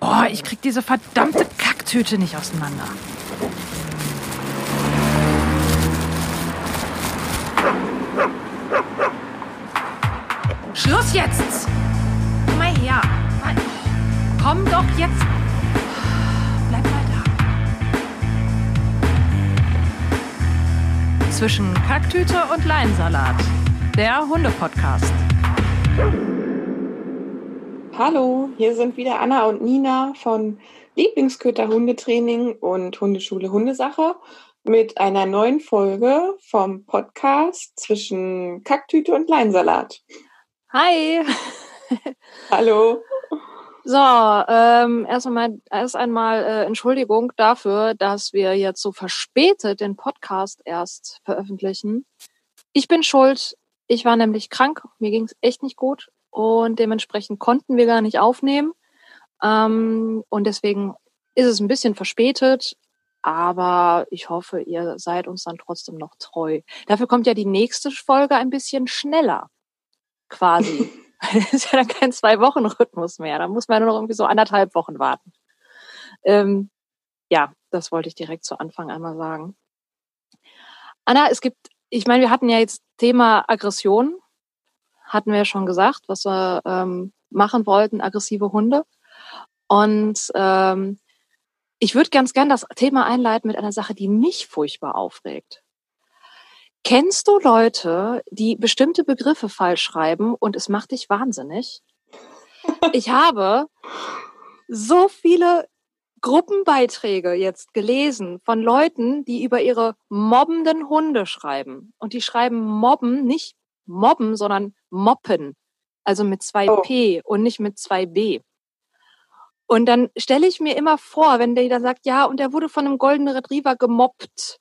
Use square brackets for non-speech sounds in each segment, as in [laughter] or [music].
Boah, ich krieg diese verdammte Kacktüte nicht auseinander. Schluss jetzt! Komm mal her. Komm doch jetzt. Bleib mal da. Zwischen Kacktüte und Leinsalat. Der Hunde-Podcast. Hallo, hier sind wieder Anna und Nina von Lieblingsköter Hundetraining und Hundeschule Hundesache mit einer neuen Folge vom Podcast zwischen Kacktüte und Leinsalat. Hi. Hallo. So, ähm, erst einmal, erst einmal äh, Entschuldigung dafür, dass wir jetzt so verspätet den Podcast erst veröffentlichen. Ich bin schuld. Ich war nämlich krank. Mir ging es echt nicht gut und dementsprechend konnten wir gar nicht aufnehmen. Ähm, und deswegen ist es ein bisschen verspätet, aber ich hoffe, ihr seid uns dann trotzdem noch treu. Dafür kommt ja die nächste Folge ein bisschen schneller, quasi. [laughs] das ist ja dann kein Zwei-Wochen-Rhythmus mehr. Da muss man nur noch irgendwie so anderthalb Wochen warten. Ähm, ja, das wollte ich direkt zu Anfang einmal sagen. Anna, es gibt, ich meine, wir hatten ja jetzt Thema Aggression hatten wir ja schon gesagt, was wir ähm, machen wollten, aggressive Hunde. Und ähm, ich würde ganz gern das Thema einleiten mit einer Sache, die mich furchtbar aufregt. Kennst du Leute, die bestimmte Begriffe falsch schreiben und es macht dich wahnsinnig? Ich habe so viele Gruppenbeiträge jetzt gelesen von Leuten, die über ihre mobbenden Hunde schreiben. Und die schreiben mobben nicht mobben, sondern moppen. Also mit zwei oh. P und nicht mit zwei B. Und dann stelle ich mir immer vor, wenn der da sagt, ja, und er wurde von einem goldenen Retriever gemobbt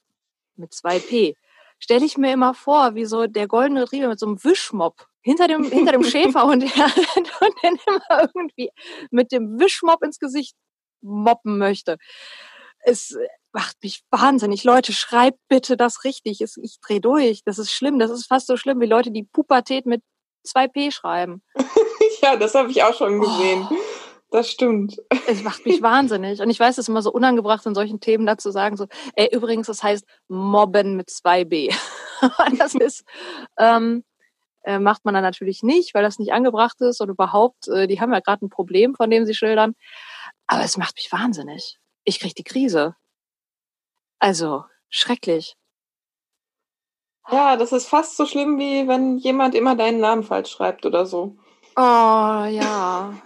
mit zwei P, stelle ich mir immer vor, wie so der goldene Retriever mit so einem Wischmopp hinter dem, hinter dem [laughs] Schäfer [laughs] und, der, und den immer irgendwie mit dem Wischmopp ins Gesicht moppen möchte. Es macht mich wahnsinnig. Leute, schreibt bitte das richtig. Ich drehe durch. Das ist schlimm. Das ist fast so schlimm wie Leute, die Pubertät mit 2P schreiben. [laughs] ja, das habe ich auch schon gesehen. Oh. Das stimmt. Es macht mich wahnsinnig. Und ich weiß, es ist immer so unangebracht, in solchen Themen dazu sagen, so, ey, übrigens, das heißt Mobben mit 2B. [laughs] das ist, ähm, äh, macht man dann natürlich nicht, weil das nicht angebracht ist und überhaupt, äh, die haben ja gerade ein Problem, von dem sie schildern. Aber es macht mich wahnsinnig. Ich kriege die Krise. Also, schrecklich. Ja, das ist fast so schlimm, wie wenn jemand immer deinen Namen falsch schreibt oder so. Oh, ja.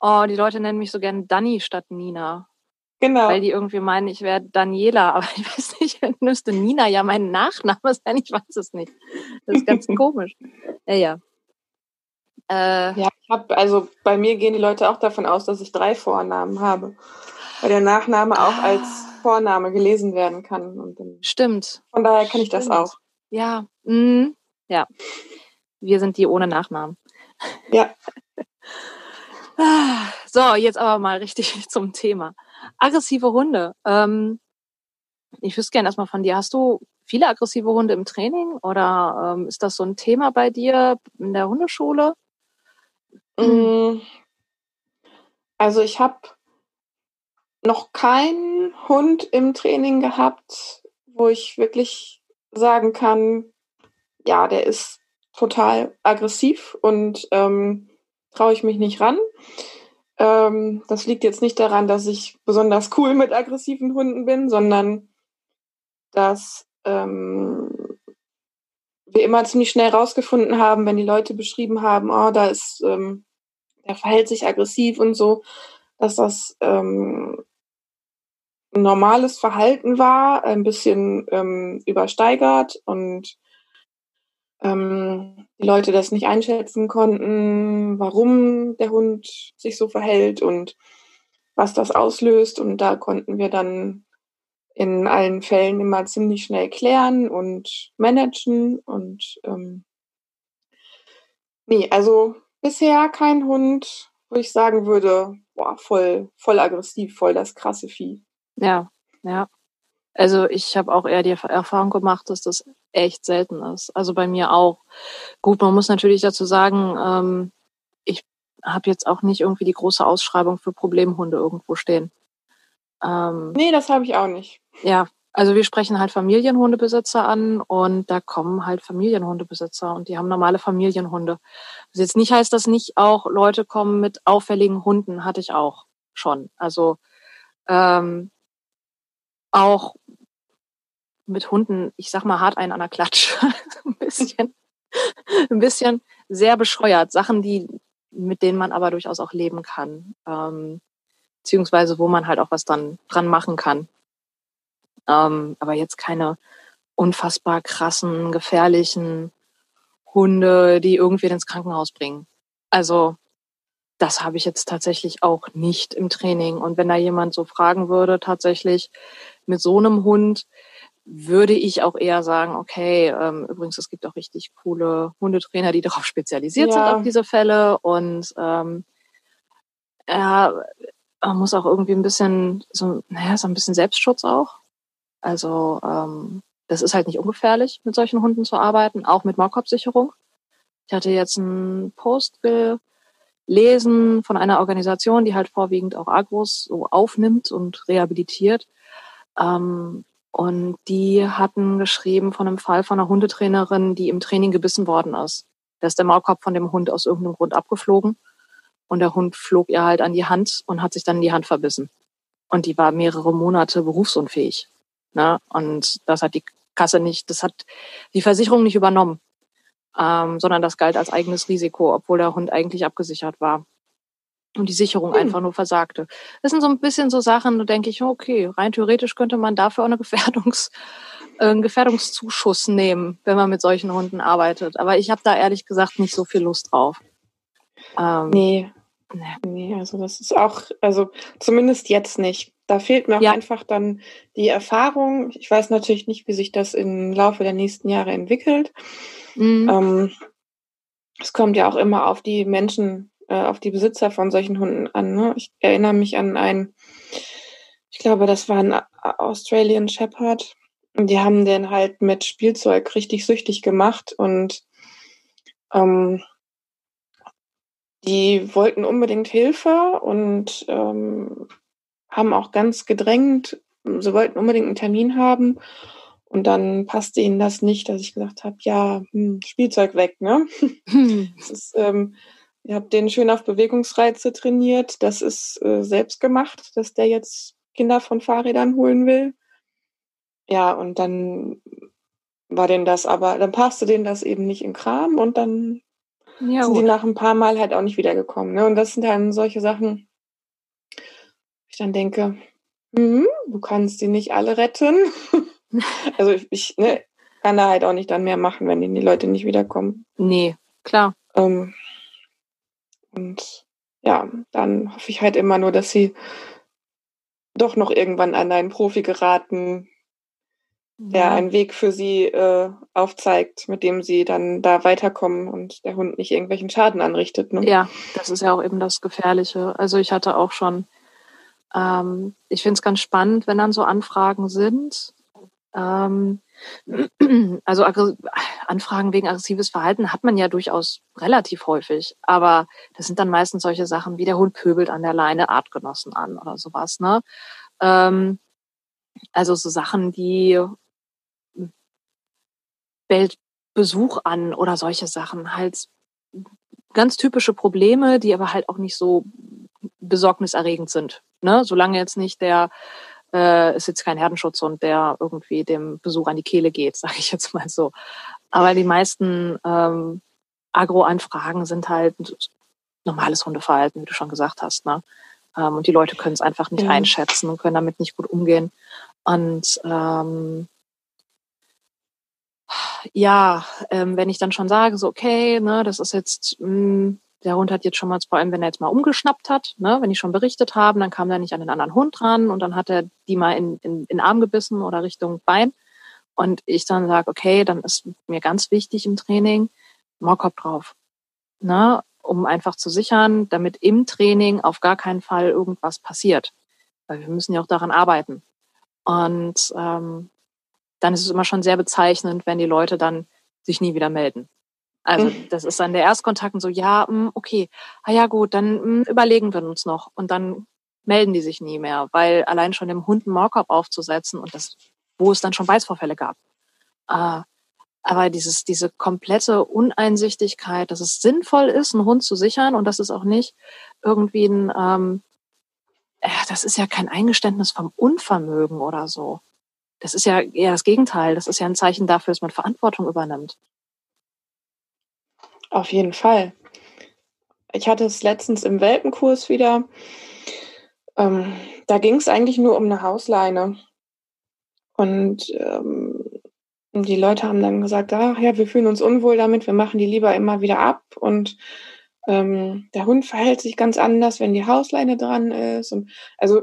Oh, die Leute nennen mich so gern Dani statt Nina. Genau. Weil die irgendwie meinen, ich wäre Daniela, [laughs] aber ich weiß nicht, müsste Nina ja mein Nachname sein, ich weiß es nicht. Das ist ganz [laughs] komisch. Ja, ja. Äh, ja, ich hab, also bei mir gehen die Leute auch davon aus, dass ich drei Vornamen habe. Weil der Nachname auch als ah. Vorname gelesen werden kann. Und dann, Stimmt. Von daher kann ich das auch. Ja. Mhm. Ja. Wir sind die ohne Nachnamen. Ja. [laughs] so, jetzt aber mal richtig [laughs] zum Thema. Aggressive Hunde. Ähm, ich wüsste gerne erstmal von dir, hast du viele aggressive Hunde im Training oder ähm, ist das so ein Thema bei dir in der Hundeschule? Mm. Also ich habe noch keinen Hund im Training gehabt, wo ich wirklich sagen kann, ja, der ist total aggressiv und ähm, traue ich mich nicht ran. Ähm, das liegt jetzt nicht daran, dass ich besonders cool mit aggressiven Hunden bin, sondern dass ähm, wir immer ziemlich schnell rausgefunden haben, wenn die Leute beschrieben haben, oh, da ist, ähm, der verhält sich aggressiv und so, dass das ähm, normales Verhalten war, ein bisschen ähm, übersteigert und ähm, die Leute das nicht einschätzen konnten, warum der Hund sich so verhält und was das auslöst. Und da konnten wir dann in allen Fällen immer ziemlich schnell klären und managen. Und ähm, nee, also bisher kein Hund, wo ich sagen würde, boah, voll, voll aggressiv, voll das krasse Vieh. Ja, ja. Also ich habe auch eher die Erfahrung gemacht, dass das echt selten ist. Also bei mir auch. Gut, man muss natürlich dazu sagen, ähm, ich habe jetzt auch nicht irgendwie die große Ausschreibung für Problemhunde irgendwo stehen. Ähm, nee, das habe ich auch nicht. Ja, also wir sprechen halt Familienhundebesitzer an und da kommen halt Familienhundebesitzer und die haben normale Familienhunde. Was jetzt nicht heißt, dass nicht auch Leute kommen mit auffälligen Hunden, hatte ich auch schon. Also ähm, auch mit Hunden, ich sag mal hart einen an der Klatsch. [laughs] ein bisschen, ein bisschen sehr bescheuert. Sachen, die, mit denen man aber durchaus auch leben kann. Ähm, beziehungsweise wo man halt auch was dran, dran machen kann. Ähm, aber jetzt keine unfassbar krassen, gefährlichen Hunde, die irgendwie ins Krankenhaus bringen. Also das habe ich jetzt tatsächlich auch nicht im Training. Und wenn da jemand so fragen würde, tatsächlich mit so einem Hund, würde ich auch eher sagen, okay, ähm, übrigens, es gibt auch richtig coole Hundetrainer, die [laughs] darauf spezialisiert ja. sind auf diese Fälle. Und ähm, ja, man muss auch irgendwie ein bisschen, so, naja, so ein bisschen Selbstschutz auch. Also ähm, das ist halt nicht ungefährlich, mit solchen Hunden zu arbeiten, auch mit Maulkorbsicherung. Ich hatte jetzt einen Post gelesen von einer Organisation, die halt vorwiegend auch Agros so aufnimmt und rehabilitiert. Ähm, und die hatten geschrieben von einem Fall von einer Hundetrainerin, die im Training gebissen worden ist. Da ist der Maulkorb von dem Hund aus irgendeinem Grund abgeflogen. Und der Hund flog ihr halt an die Hand und hat sich dann in die Hand verbissen. Und die war mehrere Monate berufsunfähig. Ne? Und das hat die Kasse nicht, das hat die Versicherung nicht übernommen, ähm, sondern das galt als eigenes Risiko, obwohl der Hund eigentlich abgesichert war. Und die Sicherung hm. einfach nur versagte. Das sind so ein bisschen so Sachen, da denke ich, okay, rein theoretisch könnte man dafür auch eine Gefährdungs, [laughs] äh, einen Gefährdungszuschuss nehmen, wenn man mit solchen Hunden arbeitet. Aber ich habe da ehrlich gesagt nicht so viel Lust drauf. Ähm, nee. Nee, also das ist auch, also zumindest jetzt nicht. Da fehlt mir auch ja. einfach dann die Erfahrung. Ich weiß natürlich nicht, wie sich das im Laufe der nächsten Jahre entwickelt. Mhm. Ähm, es kommt ja auch immer auf die Menschen, äh, auf die Besitzer von solchen Hunden an. Ne? Ich erinnere mich an einen, ich glaube, das war ein Australian Shepherd. Und die haben den halt mit Spielzeug richtig süchtig gemacht und ähm, die wollten unbedingt Hilfe und ähm, haben auch ganz gedrängt, sie wollten unbedingt einen Termin haben. Und dann passte ihnen das nicht, dass ich gesagt habe, ja, hm, Spielzeug weg, ne? Hm. [laughs] Das ist, ähm, ihr habt den schön auf Bewegungsreize trainiert. Das ist äh, selbst gemacht, dass der jetzt Kinder von Fahrrädern holen will. Ja, und dann war denn das aber, dann passte denen das eben nicht im Kram und dann ja, sind die nach ein paar Mal halt auch nicht wiedergekommen. Ne? Und das sind dann solche Sachen, ich dann denke, hm, du kannst die nicht alle retten. [laughs] also ich, ich ne, kann da halt auch nicht dann mehr machen, wenn die Leute nicht wiederkommen. Nee, klar. Ähm, und ja, dann hoffe ich halt immer nur, dass sie doch noch irgendwann an einen Profi geraten, der ja. einen Weg für sie äh, aufzeigt, mit dem sie dann da weiterkommen und der Hund nicht irgendwelchen Schaden anrichtet. Ne? Ja, das ist ja auch eben das Gefährliche. Also ich hatte auch schon ähm, ich finde es ganz spannend, wenn dann so Anfragen sind. Ähm, [clears throat] also Anfragen wegen aggressives Verhalten hat man ja durchaus relativ häufig, aber das sind dann meistens solche Sachen wie der Hund pöbelt an der Leine Artgenossen an oder sowas. Ne? Ähm, also so Sachen, die bellt Besuch an oder solche Sachen. Halt ganz typische Probleme, die aber halt auch nicht so besorgniserregend sind. Ne? Solange jetzt nicht der äh, ist jetzt kein Herdenschutzhund, der irgendwie dem Besuch an die Kehle geht, [laughs] sage ich jetzt mal so. Aber die meisten ähm, Agro-Anfragen sind halt normales Hundeverhalten, wie du schon gesagt hast. Ne? Ähm, und die Leute können es einfach nicht ja. einschätzen und können damit nicht gut umgehen. Und ähm, ja, ähm, wenn ich dann schon sage, so okay, ne, das ist jetzt mh, hm, der Hund hat jetzt schon mal, vor allem wenn er jetzt mal umgeschnappt hat, ne, wenn die schon berichtet haben, dann kam der nicht an den anderen Hund dran und dann hat er die mal in, in Arm gebissen oder Richtung Bein. Und ich dann sage, okay, dann ist mir ganz wichtig im Training, Maulkorb drauf. Ne, um einfach zu sichern, damit im Training auf gar keinen Fall irgendwas passiert. Weil wir müssen ja auch daran arbeiten. Und ähm, dann ist es immer schon sehr bezeichnend, wenn die Leute dann sich nie wieder melden. Also das ist dann der Erstkontakt und so, ja, mh, okay, ah ja gut, dann mh, überlegen wir uns noch. Und dann melden die sich nie mehr, weil allein schon dem Hund einen Maulkorb aufzusetzen und das, wo es dann schon Beißvorfälle gab. Äh, aber dieses, diese komplette Uneinsichtigkeit, dass es sinnvoll ist, einen Hund zu sichern und dass es auch nicht irgendwie ein, ähm, äh, das ist ja kein Eingeständnis vom Unvermögen oder so. Das ist ja eher das Gegenteil. Das ist ja ein Zeichen dafür, dass man Verantwortung übernimmt. Auf jeden Fall. Ich hatte es letztens im Welpenkurs wieder. Ähm, da ging es eigentlich nur um eine Hausleine. Und ähm, die Leute haben dann gesagt, ach ja, wir fühlen uns unwohl damit, wir machen die lieber immer wieder ab. Und ähm, der Hund verhält sich ganz anders, wenn die Hausleine dran ist. Und also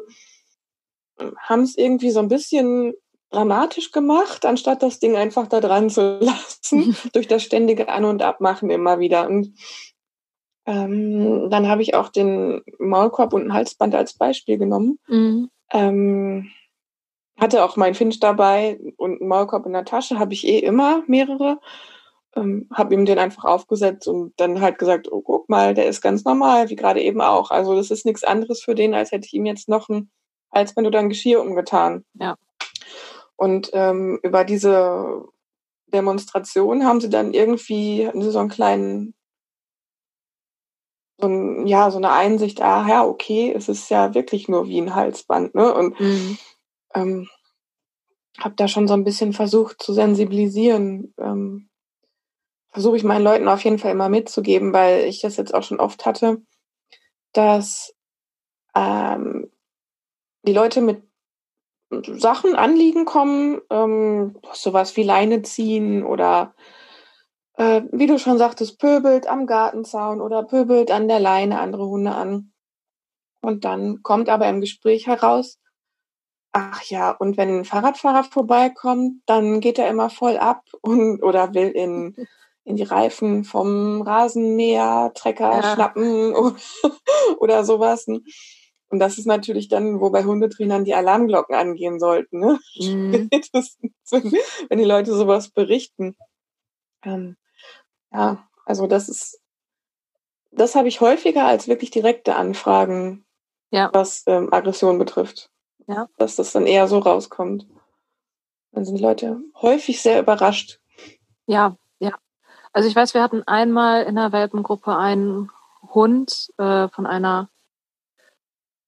haben es irgendwie so ein bisschen dramatisch gemacht, anstatt das Ding einfach da dran zu [laughs] lassen, [laughs] durch das ständige An- und Abmachen immer wieder. Und ähm, dann habe ich auch den Maulkorb und ein Halsband als Beispiel genommen. Mhm. Ähm, hatte auch mein Finch dabei und einen Maulkorb in der Tasche, habe ich eh immer mehrere. Ähm, habe ihm den einfach aufgesetzt und dann halt gesagt, oh, guck mal, der ist ganz normal, wie gerade eben auch. Also das ist nichts anderes für den, als hätte ich ihm jetzt noch ein Halsband oder ein Geschirr umgetan. Ja. Und ähm, über diese Demonstration haben sie dann irgendwie hatten sie so einen kleinen, so ein, ja, so eine Einsicht, ah ja, okay, es ist ja wirklich nur wie ein Halsband, ne? Und mhm. ähm, habe da schon so ein bisschen versucht zu sensibilisieren. Ähm, Versuche ich meinen Leuten auf jeden Fall immer mitzugeben, weil ich das jetzt auch schon oft hatte, dass ähm, die Leute mit Sachen, Anliegen kommen, ähm, sowas wie Leine ziehen oder äh, wie du schon sagtest, pöbelt am Gartenzaun oder pöbelt an der Leine andere Hunde an. Und dann kommt aber im Gespräch heraus, ach ja, und wenn ein Fahrradfahrer vorbeikommt, dann geht er immer voll ab und oder will in, in die Reifen vom Rasenmäher, Trecker ja. schnappen oder, [laughs] oder sowas. Und das ist natürlich dann, wo bei Hundetrainern die Alarmglocken angehen sollten, ne? Mhm. [laughs] [laughs] wenn die Leute sowas berichten. Ähm, ja, also das ist, das habe ich häufiger als wirklich direkte Anfragen, ja. was ähm, Aggression betrifft. Ja. Dass das dann eher so rauskommt. Dann sind die Leute häufig sehr überrascht. Ja, ja. Also ich weiß, wir hatten einmal in der Welpengruppe einen Hund äh, von einer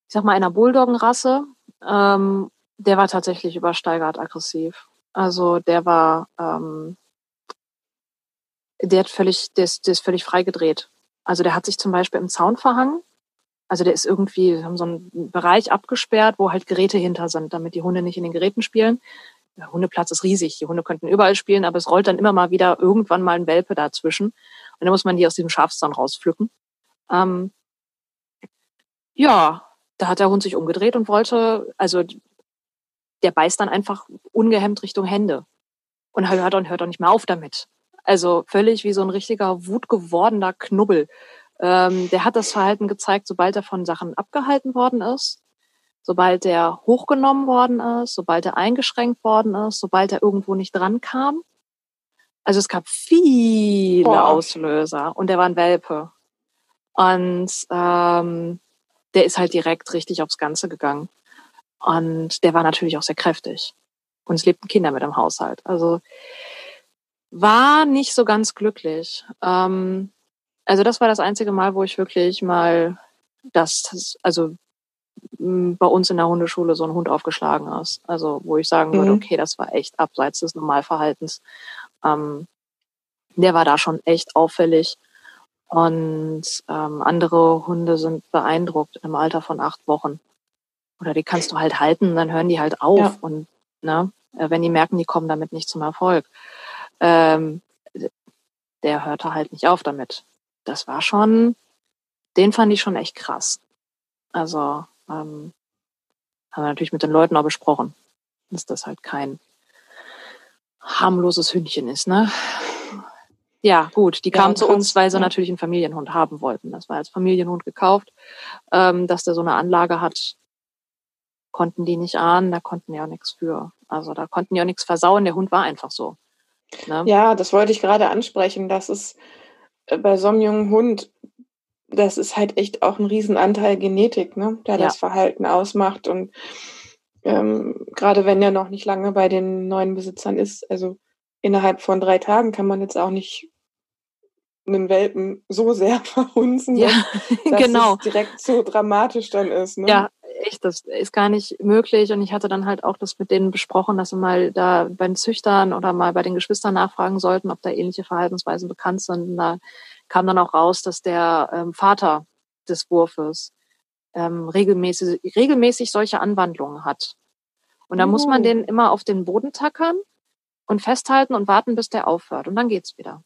ich sag mal, einer Bulldoggenrasse, ähm, der war tatsächlich übersteigert aggressiv. Also der war, ähm, der hat völlig, der ist, der ist völlig freigedreht. Also der hat sich zum Beispiel im Zaun verhangen. Also der ist irgendwie, haben so einen Bereich abgesperrt, wo halt Geräte hinter sind, damit die Hunde nicht in den Geräten spielen. Der Hundeplatz ist riesig. Die Hunde könnten überall spielen, aber es rollt dann immer mal wieder irgendwann mal ein Welpe dazwischen. Und dann muss man die aus diesem Schafszaun rauspflücken. Ähm, ja, da hat der Hund sich umgedreht und wollte, also der beißt dann einfach ungehemmt Richtung Hände und hört und hört auch nicht mehr auf damit. Also völlig wie so ein richtiger wutgewordener Knubbel. Ähm, der hat das Verhalten gezeigt, sobald er von Sachen abgehalten worden ist, sobald er hochgenommen worden ist, sobald er eingeschränkt worden ist, sobald er irgendwo nicht dran kam. Also es gab viele Boah. Auslöser und der war ein Welpe. Und ähm, der ist halt direkt richtig aufs Ganze gegangen. Und der war natürlich auch sehr kräftig. Und es lebten Kinder mit im Haushalt. Also war nicht so ganz glücklich. Ähm, also das war das einzige Mal, wo ich wirklich mal das, also bei uns in der Hundeschule so ein Hund aufgeschlagen ist. Also wo ich sagen würde, mhm. okay, das war echt abseits des Normalverhaltens. Ähm, der war da schon echt auffällig. Und ähm, andere Hunde sind beeindruckt im Alter von acht Wochen. Oder die kannst du halt halten, dann hören die halt auf. Ja. Und ne, äh, wenn die merken, die kommen damit nicht zum Erfolg. Ähm, der hörte halt nicht auf damit. Das war schon, den fand ich schon echt krass. Also ähm, haben wir natürlich mit den Leuten auch besprochen, dass das halt kein harmloses Hündchen ist, ne? Ja, gut, die kamen ja, zu uns, weil sie ja. natürlich einen Familienhund haben wollten. Das war als Familienhund gekauft. Ähm, dass der so eine Anlage hat, konnten die nicht ahnen, da konnten die auch nichts für. Also da konnten die auch nichts versauen, der Hund war einfach so. Ne? Ja, das wollte ich gerade ansprechen. Das ist äh, bei so einem jungen Hund, das ist halt echt auch ein Riesenanteil Genetik, ne, der ja. das Verhalten ausmacht. Und ähm, gerade wenn er noch nicht lange bei den neuen Besitzern ist, also innerhalb von drei Tagen kann man jetzt auch nicht einen Welpen so sehr [laughs] verhunzen, ja, [laughs] dass genau. es direkt so dramatisch dann ist. Ne? Ja, echt, das ist gar nicht möglich. Und ich hatte dann halt auch das mit denen besprochen, dass sie mal da bei den Züchtern oder mal bei den Geschwistern nachfragen sollten, ob da ähnliche Verhaltensweisen bekannt sind. Und da kam dann auch raus, dass der ähm, Vater des Wurfes ähm, regelmäßig, regelmäßig solche Anwandlungen hat. Und da oh. muss man oh. den immer auf den Boden tackern und festhalten und warten, bis der aufhört. Und dann geht's wieder.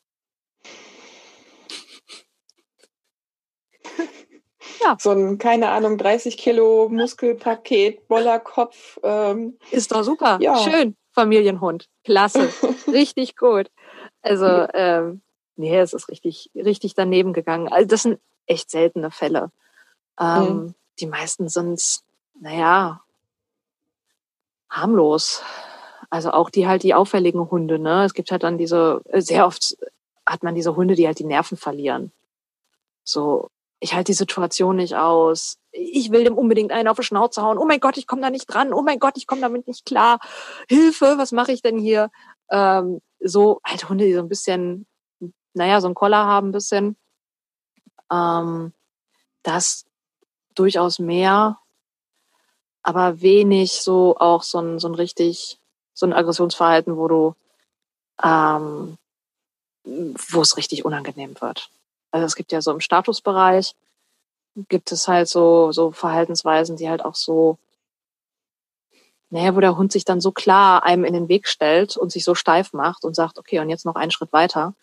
Ja. So ein, keine Ahnung, 30 Kilo Muskelpaket, Bollerkopf. Ähm, Ist doch super. Ja. Schön, Familienhund. Klasse. [laughs] richtig gut. Also, ähm, nee, es ist richtig, richtig daneben gegangen. Also, das sind echt seltene Fälle. Ähm, mhm. Die meisten sind, naja, harmlos. Also auch die halt die auffälligen Hunde, ne? Es gibt halt dann diese, sehr oft hat man diese Hunde, die halt die Nerven verlieren. So, ich halte die Situation nicht aus. Ich will dem unbedingt einen auf die Schnauze hauen. Oh mein Gott, ich komme da nicht dran. Oh mein Gott, ich komme damit nicht klar. Hilfe, was mache ich denn hier? Ähm, so halt Hunde, die so ein bisschen, naja, so ein Koller haben ein bisschen. Ähm, das durchaus mehr, aber wenig so auch so ein, so ein richtig, so ein Aggressionsverhalten, wo du, ähm, wo es richtig unangenehm wird. Also es gibt ja so im Statusbereich, gibt es halt so, so Verhaltensweisen, die halt auch so, naja, wo der Hund sich dann so klar einem in den Weg stellt und sich so steif macht und sagt, okay, und jetzt noch einen Schritt weiter.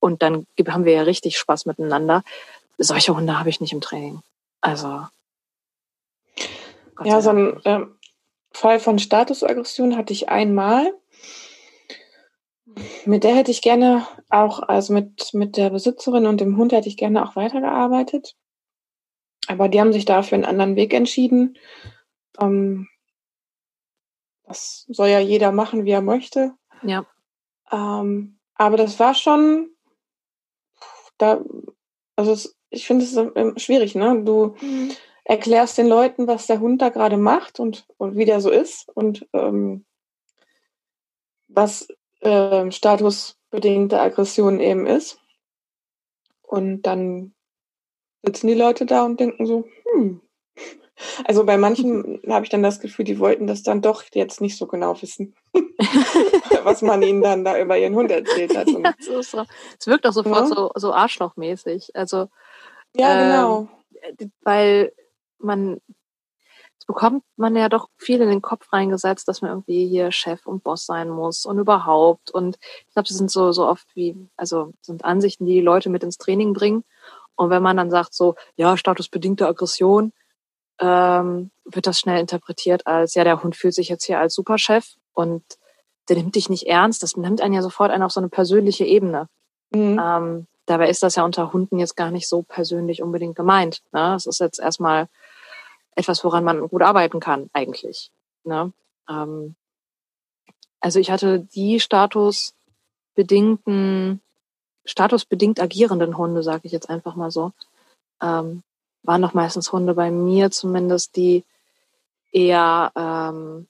Und dann haben wir ja richtig Spaß miteinander. Solche Hunde habe ich nicht im Training. Also. Gott ja, so ein äh, Fall von Statusaggression hatte ich einmal. Mit der hätte ich gerne auch, also mit, mit der Besitzerin und dem Hund hätte ich gerne auch weitergearbeitet. Aber die haben sich dafür einen anderen Weg entschieden. Ähm, das soll ja jeder machen, wie er möchte. Ja. Ähm, aber das war schon da, also es, ich finde es schwierig, ne? Du mhm. erklärst den Leuten, was der Hund da gerade macht und, und wie der so ist und ähm, was äh, statusbedingte Aggression eben ist. Und dann sitzen die Leute da und denken so, hm. Also bei manchen [laughs] habe ich dann das Gefühl, die wollten das dann doch jetzt nicht so genau wissen, [laughs] was man ihnen dann da über ihren Hund erzählt hat. [laughs] ja, so, so. Es wirkt auch sofort ja. so, so arschlochmäßig. Also ja, genau. Ähm, weil man bekommt man ja doch viel in den Kopf reingesetzt, dass man irgendwie hier Chef und Boss sein muss und überhaupt. Und ich glaube, das sind so, so oft wie, also sind Ansichten, die die Leute mit ins Training bringen. Und wenn man dann sagt so, ja, statusbedingte Aggression, ähm, wird das schnell interpretiert als, ja, der Hund fühlt sich jetzt hier als Superchef und der nimmt dich nicht ernst. Das nimmt einen ja sofort einen auf so eine persönliche Ebene. Mhm. Ähm, dabei ist das ja unter Hunden jetzt gar nicht so persönlich unbedingt gemeint. Ne? Es ist jetzt erstmal etwas, woran man gut arbeiten kann, eigentlich. Ne? Ähm, also ich hatte die statusbedingten, statusbedingt agierenden Hunde, sage ich jetzt einfach mal so, ähm, waren doch meistens Hunde bei mir zumindest, die eher ähm,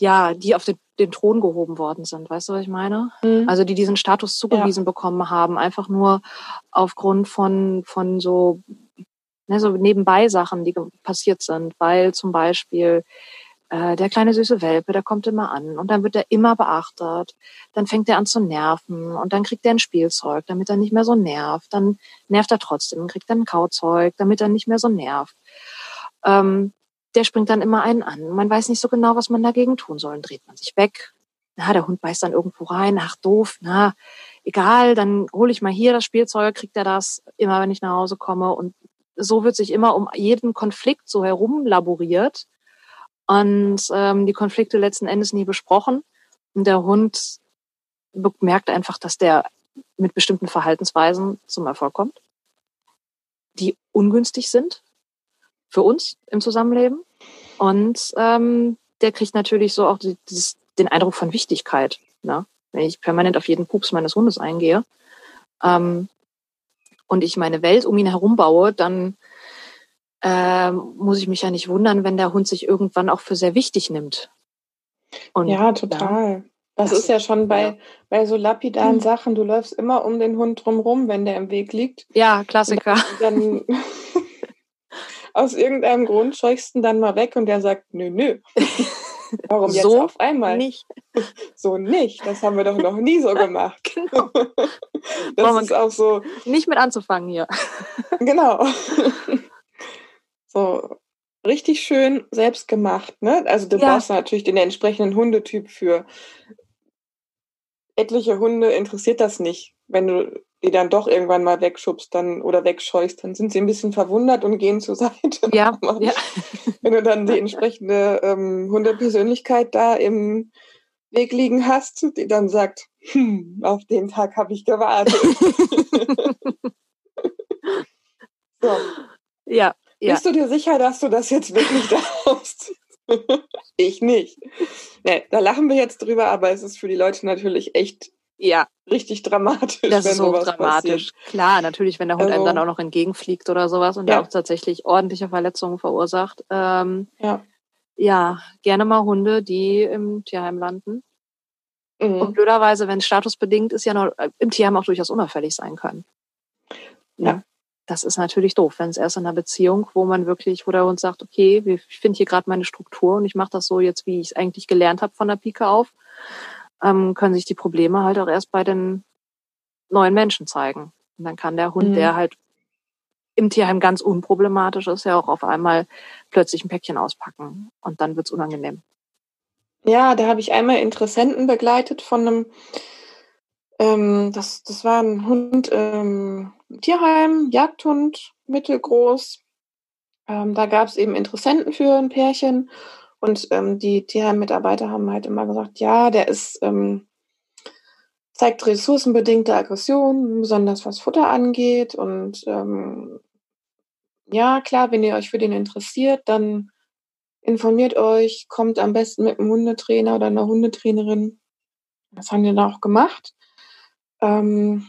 ja, die auf den, den Thron gehoben worden sind. Weißt du, was ich meine? Mhm. Also die diesen Status zugewiesen ja. bekommen haben, einfach nur aufgrund von von so ne, so nebenbei Sachen, die passiert sind, weil zum Beispiel äh, der kleine süße Welpe, der kommt immer an und dann wird er immer beachtet. Dann fängt er an zu nerven und dann kriegt er ein Spielzeug, damit er nicht mehr so nervt. Dann nervt er trotzdem, kriegt er ein Kauzeug, damit er nicht mehr so nervt. Ähm, der springt dann immer einen an. Man weiß nicht so genau, was man dagegen tun soll. Dann dreht man sich weg. Na, der Hund beißt dann irgendwo rein. Ach, doof. Na, egal, dann hole ich mal hier das Spielzeug, kriegt er das immer, wenn ich nach Hause komme. Und so wird sich immer um jeden Konflikt so herum laboriert und ähm, die Konflikte letzten Endes nie besprochen. Und der Hund merkt einfach, dass der mit bestimmten Verhaltensweisen zum Erfolg kommt, die ungünstig sind für uns im Zusammenleben. Und ähm, der kriegt natürlich so auch dieses, den Eindruck von Wichtigkeit. Ne? Wenn ich permanent auf jeden Pups meines Hundes eingehe, ähm, und ich meine Welt um ihn herum baue, dann äh, muss ich mich ja nicht wundern, wenn der Hund sich irgendwann auch für sehr wichtig nimmt. Und, ja, total. Ja, das, das, ist ja schon bei, ja. bei so lapidaren hm. Sachen, du läufst immer um den Hund drumrum, wenn der im Weg liegt. Ja, Klassiker. Dann, dann [laughs] [laughs] aus irgendeinem Grund scheuchst du dann mal weg und der sagt, nö, nö. [laughs] Warum jetzt so auf einmal? Nicht. [laughs] So nicht. Das haben wir doch noch nie so [laughs] gemacht. Genau. [laughs] Das ist auch so. Nicht mit anzufangen hier. Genau. So richtig schön selbst gemacht, ne? Also du ja. brauchst natürlich den entsprechenden Hundetyp für. Etliche Hunde interessiert das nicht. Wenn du die dann doch irgendwann mal wegschubst dann oder wegscheust, dann sind sie ein bisschen verwundert und gehen zur [laughs] Seite. Ja, ja. [laughs] Wenn du dann die entsprechende ähm, Hundepersönlichkeit da im Weg liegen hast, die dann sagt, hm, auf den Tag habe ich gewartet. [laughs] so. Ja, ja. Bist du dir sicher, dass du das jetzt wirklich darfst? ich nicht. Nee, da lachen wir jetzt drüber, aber es ist für die Leute natürlich echt ja. richtig dramatisch. Das ist so dramatisch. Passiert. Klar, natürlich, wenn der Hund also, einem dann auch noch entgegenfliegt oder sowas und ja. der auch tatsächlich ordentliche Verletzungen verursacht. Ähm, ja. ja, gerne mal Hunde, die im Tierheim landen. Mhm. Und blöderweise, wenn es statusbedingt ist, ja noch äh, im Tierheim auch durchaus unauffällig sein können. Ja. Das ist natürlich doof, wenn es erst in einer Beziehung, wo man wirklich, wo der Hund sagt, okay, ich finde hier gerade meine Struktur und ich mache das so jetzt, wie ich es eigentlich gelernt habe von der Pike auf ähm, können sich die Probleme halt auch erst bei den neuen Menschen zeigen. Und dann kann der Hund, mhm. der halt im Tierheim ganz unproblematisch ist, ja auch auf einmal plötzlich ein Päckchen auspacken. Und dann wird's unangenehm. Ja, da habe ich einmal Interessenten begleitet von einem, ähm, das, das war ein Hund ähm, Tierheim, Jagdhund, mittelgroß. Ähm, da gab es eben Interessenten für ein Pärchen und ähm, die Tierheim-Mitarbeiter haben halt immer gesagt, ja, der ist, ähm, zeigt ressourcenbedingte Aggression, besonders was Futter angeht. Und ähm, ja, klar, wenn ihr euch für den interessiert, dann informiert euch, kommt am besten mit einem Hundetrainer oder einer Hundetrainerin. Das haben die dann auch gemacht. Ähm,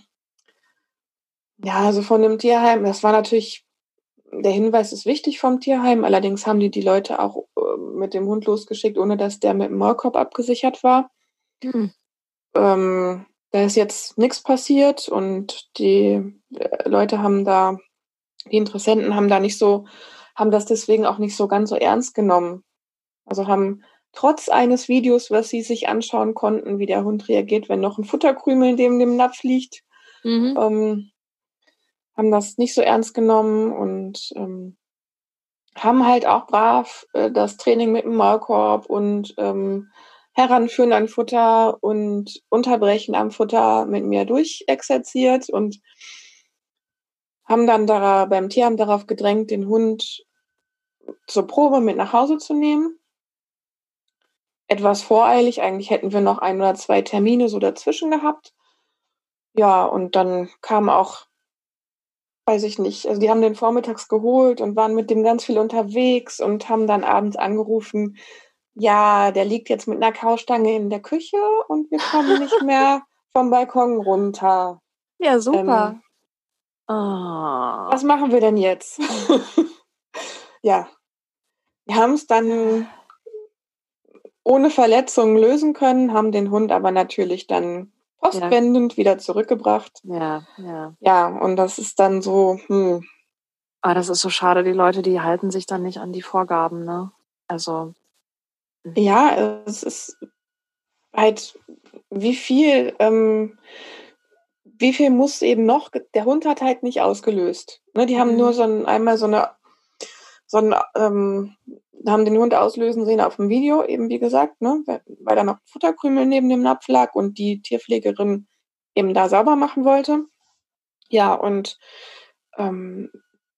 ja, also von dem Tierheim, das war natürlich der Hinweis ist wichtig vom Tierheim, allerdings haben die die Leute auch mit dem Hund losgeschickt, ohne dass der mit dem Maulkorb abgesichert war. Mhm. Ähm, da ist jetzt nichts passiert und die äh, Leute haben da, die Interessenten haben da nicht so, haben das deswegen auch nicht so ganz so ernst genommen. Also haben trotz eines Videos, was sie sich anschauen konnten, wie der Hund reagiert, wenn noch ein Futterkrümel neben dem Napf liegt, mhm. ähm, haben das nicht so ernst genommen und ähm, haben halt auch brav äh, das Training mit dem Maulkorb und ähm, Heranführen an Futter und Unterbrechen am Futter mit mir durchexerziert und haben dann da, beim Tierheim darauf gedrängt, den Hund zur Probe mit nach Hause zu nehmen. Etwas voreilig, eigentlich hätten wir noch ein oder zwei Termine so dazwischen gehabt. Ja, und dann kam auch weiß ich nicht. Also die haben den vormittags geholt und waren mit dem ganz viel unterwegs und haben dann abends angerufen, ja, der liegt jetzt mit einer Kaustange in der Küche und wir kommen nicht [laughs] mehr vom Balkon runter. Ja, super. Ähm, oh. Was machen wir denn jetzt? [laughs] ja, wir haben es dann ohne Verletzungen lösen können, haben den Hund aber natürlich dann postwendend ja. wieder zurückgebracht. Ja, ja. Ja, und das ist dann so, hm. Aber ah, das ist so schade, die Leute, die halten sich dann nicht an die Vorgaben, ne? Also. Hm. Ja, es ist halt, wie viel, ähm, wie viel muss eben noch, der Hund hat halt nicht ausgelöst. Ne, die haben mhm. nur so ein, einmal so eine, so ein, ähm, haben den Hund auslösen sehen auf dem Video, eben wie gesagt, ne, weil da noch Futterkrümel neben dem Napf lag und die Tierpflegerin eben da sauber machen wollte. Ja, und ähm,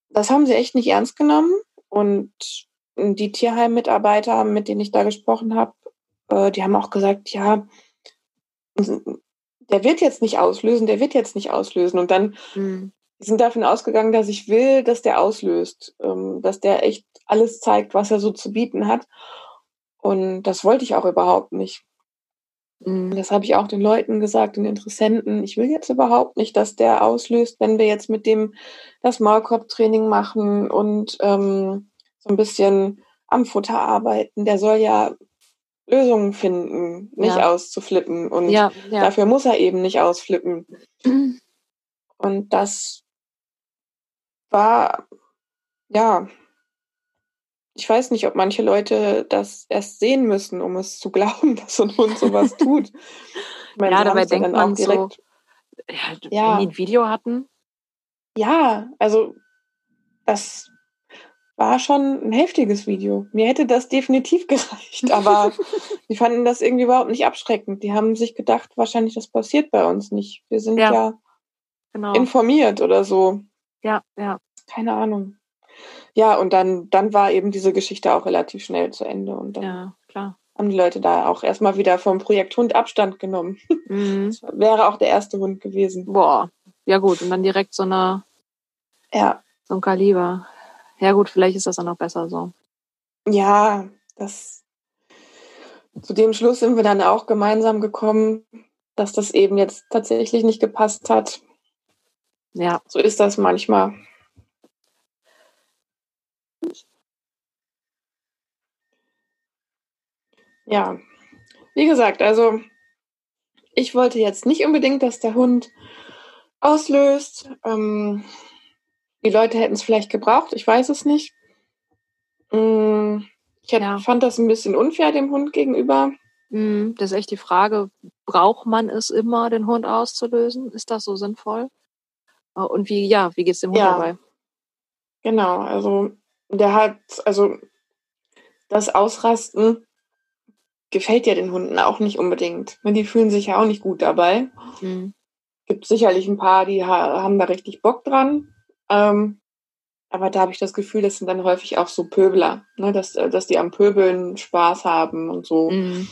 das haben sie echt nicht ernst genommen. Und die Tierheim-Mitarbeiter, mit denen ich da gesprochen habe, äh, die haben auch gesagt, ja, der wird jetzt nicht auslösen, der wird jetzt nicht auslösen. Und dann mhm. Sind davon ausgegangen, dass ich will, dass der auslöst, ähm, dass der echt alles zeigt, was er so zu bieten hat. Und das wollte ich auch überhaupt nicht. Mhm. Das habe ich auch den Leuten gesagt, den Interessenten. Ich will jetzt überhaupt nicht, dass der auslöst, wenn wir jetzt mit dem das Maulkorbtraining machen und ähm, so ein bisschen am Futter arbeiten. Der soll ja Lösungen finden, nicht ja. auszuflippen. Und ja, ja. dafür muss er eben nicht ausflippen. [clears throat] Und das war, ja, ich weiß nicht, ob manche Leute das erst sehen müssen, um es zu [laughs] glauben, dass so ein Hund sowas [laughs] tut. Ich meine, ja, dabei denkt man direkt, so, ja, ja. wenn die ein Video hatten. Ja, also das war schon ein heftiges Video. Mir hätte das definitiv [laughs] gereicht, aber die fanden das irgendwie überhaupt nicht abschreckend. Die haben sich gedacht, wahrscheinlich das passiert bei uns nicht. Wir sind ja, ja genau. informiert oder so. Ja, ja. Keine Ahnung. Ja, und dann, dann war eben diese Geschichte auch relativ schnell zu Ende. Und dann ja, klar. haben die Leute da auch erstmal wieder vom Projekt Hund Abstand genommen. [laughs] Mhm. Das wäre auch der erste Hund gewesen. Boah, ja gut. Und dann direkt so eine, ja. so ein Kaliber. Ja gut, vielleicht ist das dann auch besser so. Ja, das zu dem Schluss sind wir dann auch gemeinsam gekommen, dass das eben jetzt tatsächlich nicht gepasst hat. Ja. So ist das manchmal. Ja, wie gesagt, also ich wollte jetzt nicht unbedingt, dass der Hund auslöst. Ähm, die Leute hätten es vielleicht gebraucht, ich weiß es nicht. Mm, ich ja. fand das ein bisschen unfair dem Hund gegenüber. Mm, das ist echt die Frage, braucht man es immer, den Hund auszulösen? Ist das so sinnvoll? Äh, und wie, ja, wie geht es dem Hund ja. dabei? Genau, also der hat, also das Ausrasten gefällt ja den Hunden auch nicht unbedingt. Die fühlen sich ja auch nicht gut dabei. Mhm. Gibt sicherlich ein paar, die haben da richtig Bock dran. Ähm, aber da habe ich das Gefühl, das sind dann häufig auch so Pöbler, ne? dass, äh, dass die am Pöbeln Spaß haben und so. Mhm.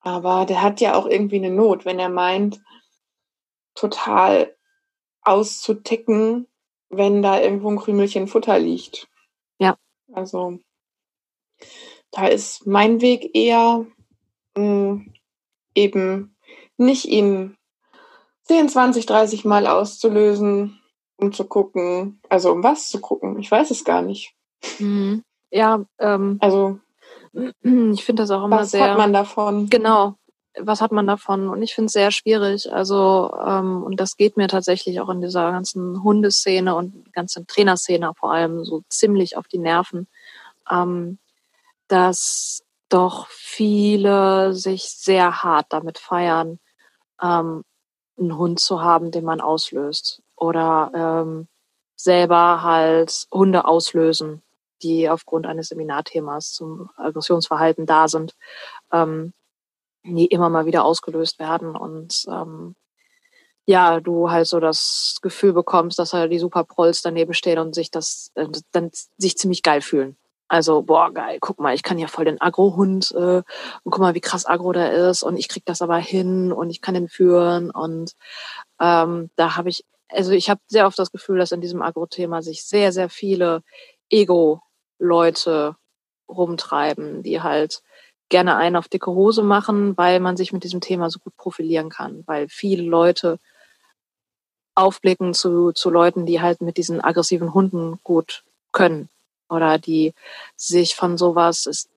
Aber der hat ja auch irgendwie eine Not, wenn er meint, total auszuticken, wenn da irgendwo ein Krümelchen Futter liegt. Ja. Also da ist mein Weg eher mh, hm, eben nicht ihn 10, 20, 30 Mal auszulösen, um zu gucken, also um was zu gucken. Ich weiß es gar nicht. Mhm. Ja, ähm, also [clears throat] ich finde das auch immer was sehr. Was hat man davon? Genau. Was hat man davon? Und ich finde es sehr schwierig. Also, ähm, und das geht mir tatsächlich auch in dieser ganzen Hundeszene und ganzen Trainerszene vor allem so ziemlich auf die Nerven, ähm, dass doch viele sich sehr hart damit feiern, ähm, einen Hund zu haben, den man auslöst oder ähm, selber halt Hunde auslösen, die aufgrund eines Seminarthemas zum Aggressionsverhalten da sind, ähm, die immer mal wieder ausgelöst werden und ähm, ja, du halt so das Gefühl bekommst, dass halt die Superprolls daneben stehen und sich das äh, dann sich ziemlich geil fühlen. Also, boah, geil, guck mal, ich kann ja voll den Agro-Hund äh, und guck mal, wie krass Agro der ist und ich krieg das aber hin und ich kann den führen und ähm, da habe ich also ich habe sehr oft das Gefühl, dass in diesem Agro-Thema sich sehr, sehr viele Ego-Leute rumtreiben, die halt gerne einen auf dicke Hose machen, weil man sich mit diesem Thema so gut profilieren kann, weil viele Leute aufblicken zu, zu Leuten, die halt mit diesen aggressiven Hunden gut können oder die sich von sowas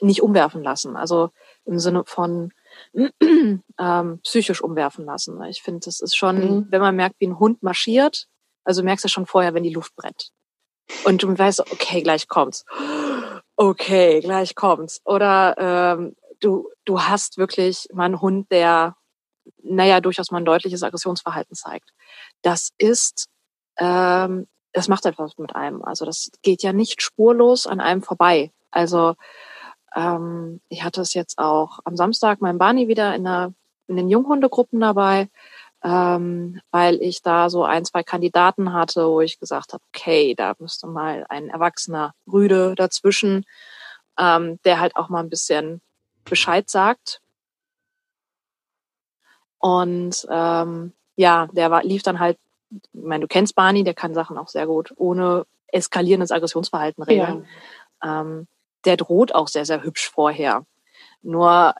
nicht umwerfen lassen. Also im Sinne von, [clears throat] ähm, psychisch umwerfen lassen. Ich finde, das ist schon, mhm. wenn man merkt, wie ein Hund marschiert, also merkst du schon vorher, wenn die Luft brennt. Und du weißt, okay, gleich kommt's. Okay, gleich kommt's. Oder ähm, du, du hast wirklich mal einen Hund, der, naja, durchaus mal ein deutliches Aggressionsverhalten zeigt. Das ist, ähm, das macht etwas mit einem. Also das geht ja nicht spurlos an einem vorbei. Also ähm, ich hatte es jetzt auch am Samstag mein Barney wieder in, der, in den Junghundegruppen dabei, ähm, weil ich da so ein, zwei Kandidaten hatte, wo ich gesagt habe, okay, da müsste mal ein erwachsener Rüde dazwischen, ähm, der halt auch mal ein bisschen Bescheid sagt. Und ähm, ja, der war, lief dann halt, ich meine, du kennst Barney, der kann Sachen auch sehr gut ohne eskalierendes Aggressionsverhalten regeln. Ja. Ähm, der droht auch sehr, sehr hübsch vorher. Nur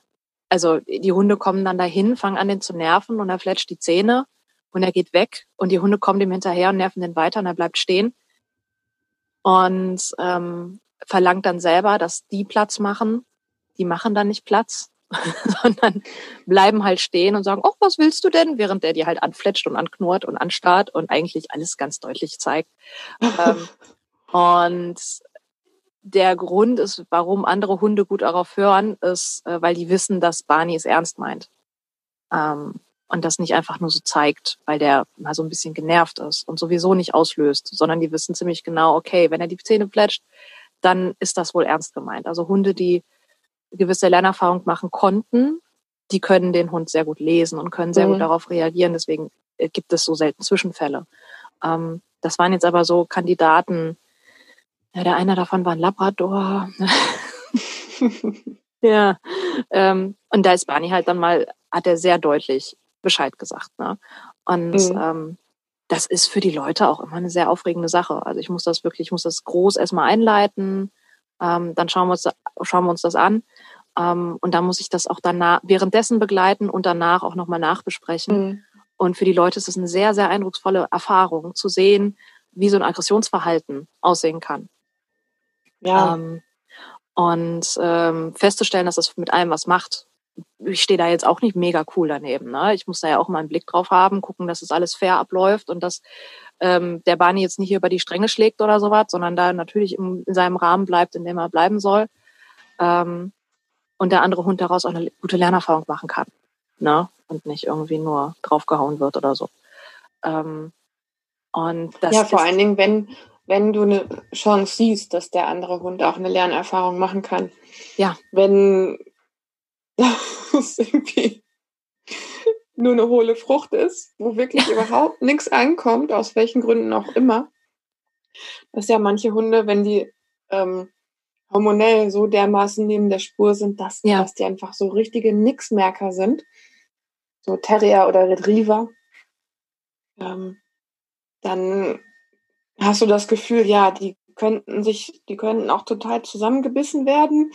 also die Hunde kommen dann dahin, fangen an, den zu nerven und er fletscht die Zähne und er geht weg und die Hunde kommen dem hinterher und nerven den weiter und er bleibt stehen und ähm, verlangt dann selber, dass die Platz machen. Die machen dann nicht Platz, [laughs] sondern bleiben halt stehen und sagen, oh, was willst du denn? Während der die halt anfletscht und anknurrt und anstarrt und eigentlich alles ganz deutlich zeigt. [laughs] ähm, und der Grund ist, warum andere Hunde gut darauf hören, ist, äh, weil die wissen, dass Barney es ernst meint. Ähm, und das nicht einfach nur so zeigt, weil der mal so ein bisschen genervt ist und sowieso nicht auslöst, sondern die wissen ziemlich genau, okay, wenn er die Zähne fletscht, dann ist das wohl ernst gemeint. Also Hunde, die gewisse Lernerfahrung machen konnten, die können den Hund sehr gut lesen und können sehr mhm. gut darauf reagieren. Deswegen äh, gibt es so selten Zwischenfälle. Ähm, das waren jetzt aber so Kandidaten. Ja, der eine davon war ein Labrador. [laughs] ja. Ähm, und da ist Barney halt dann mal, hat er sehr deutlich Bescheid gesagt. Ne? Und mhm. ähm, das ist für die Leute auch immer eine sehr aufregende Sache. Also ich muss das wirklich, ich muss das groß erstmal einleiten, ähm, dann schauen wir uns, schauen wir uns das an. Ähm, und dann muss ich das auch danach, währenddessen begleiten und danach auch nochmal nachbesprechen. Mhm. Und für die Leute ist es eine sehr, sehr eindrucksvolle Erfahrung, zu sehen, wie so ein Aggressionsverhalten aussehen kann. Ja. Ähm, und ähm, festzustellen, dass das mit allem was macht ich stehe da jetzt auch nicht mega cool daneben. Ne? Ich muss da ja auch mal einen Blick drauf haben, gucken, dass es alles fair abläuft und dass ähm, der Barney jetzt nicht über die Stränge schlägt oder sowas, sondern da natürlich im, in seinem Rahmen bleibt, in dem er bleiben soll. Ähm, und der andere Hund daraus auch eine gute Lernerfahrung machen kann. Ne? Und nicht irgendwie nur draufgehauen wird oder so. Ähm, und das ja, vor allen Dingen, wenn, wenn du eine Chance siehst, dass der andere Hund auch eine Lernerfahrung machen kann. Ja. Wenn [laughs] das irgendwie nur eine hohle Frucht ist, wo wirklich [laughs] überhaupt nichts ankommt, aus welchen Gründen auch immer. Dass ja manche Hunde, wenn die ähm, hormonell so dermaßen neben der Spur sind, dass, ja. dass die einfach so richtige Nixmerker sind, so Terrier oder Retriever, ähm, dann hast du das Gefühl, ja, die könnten sich, die könnten auch total zusammengebissen werden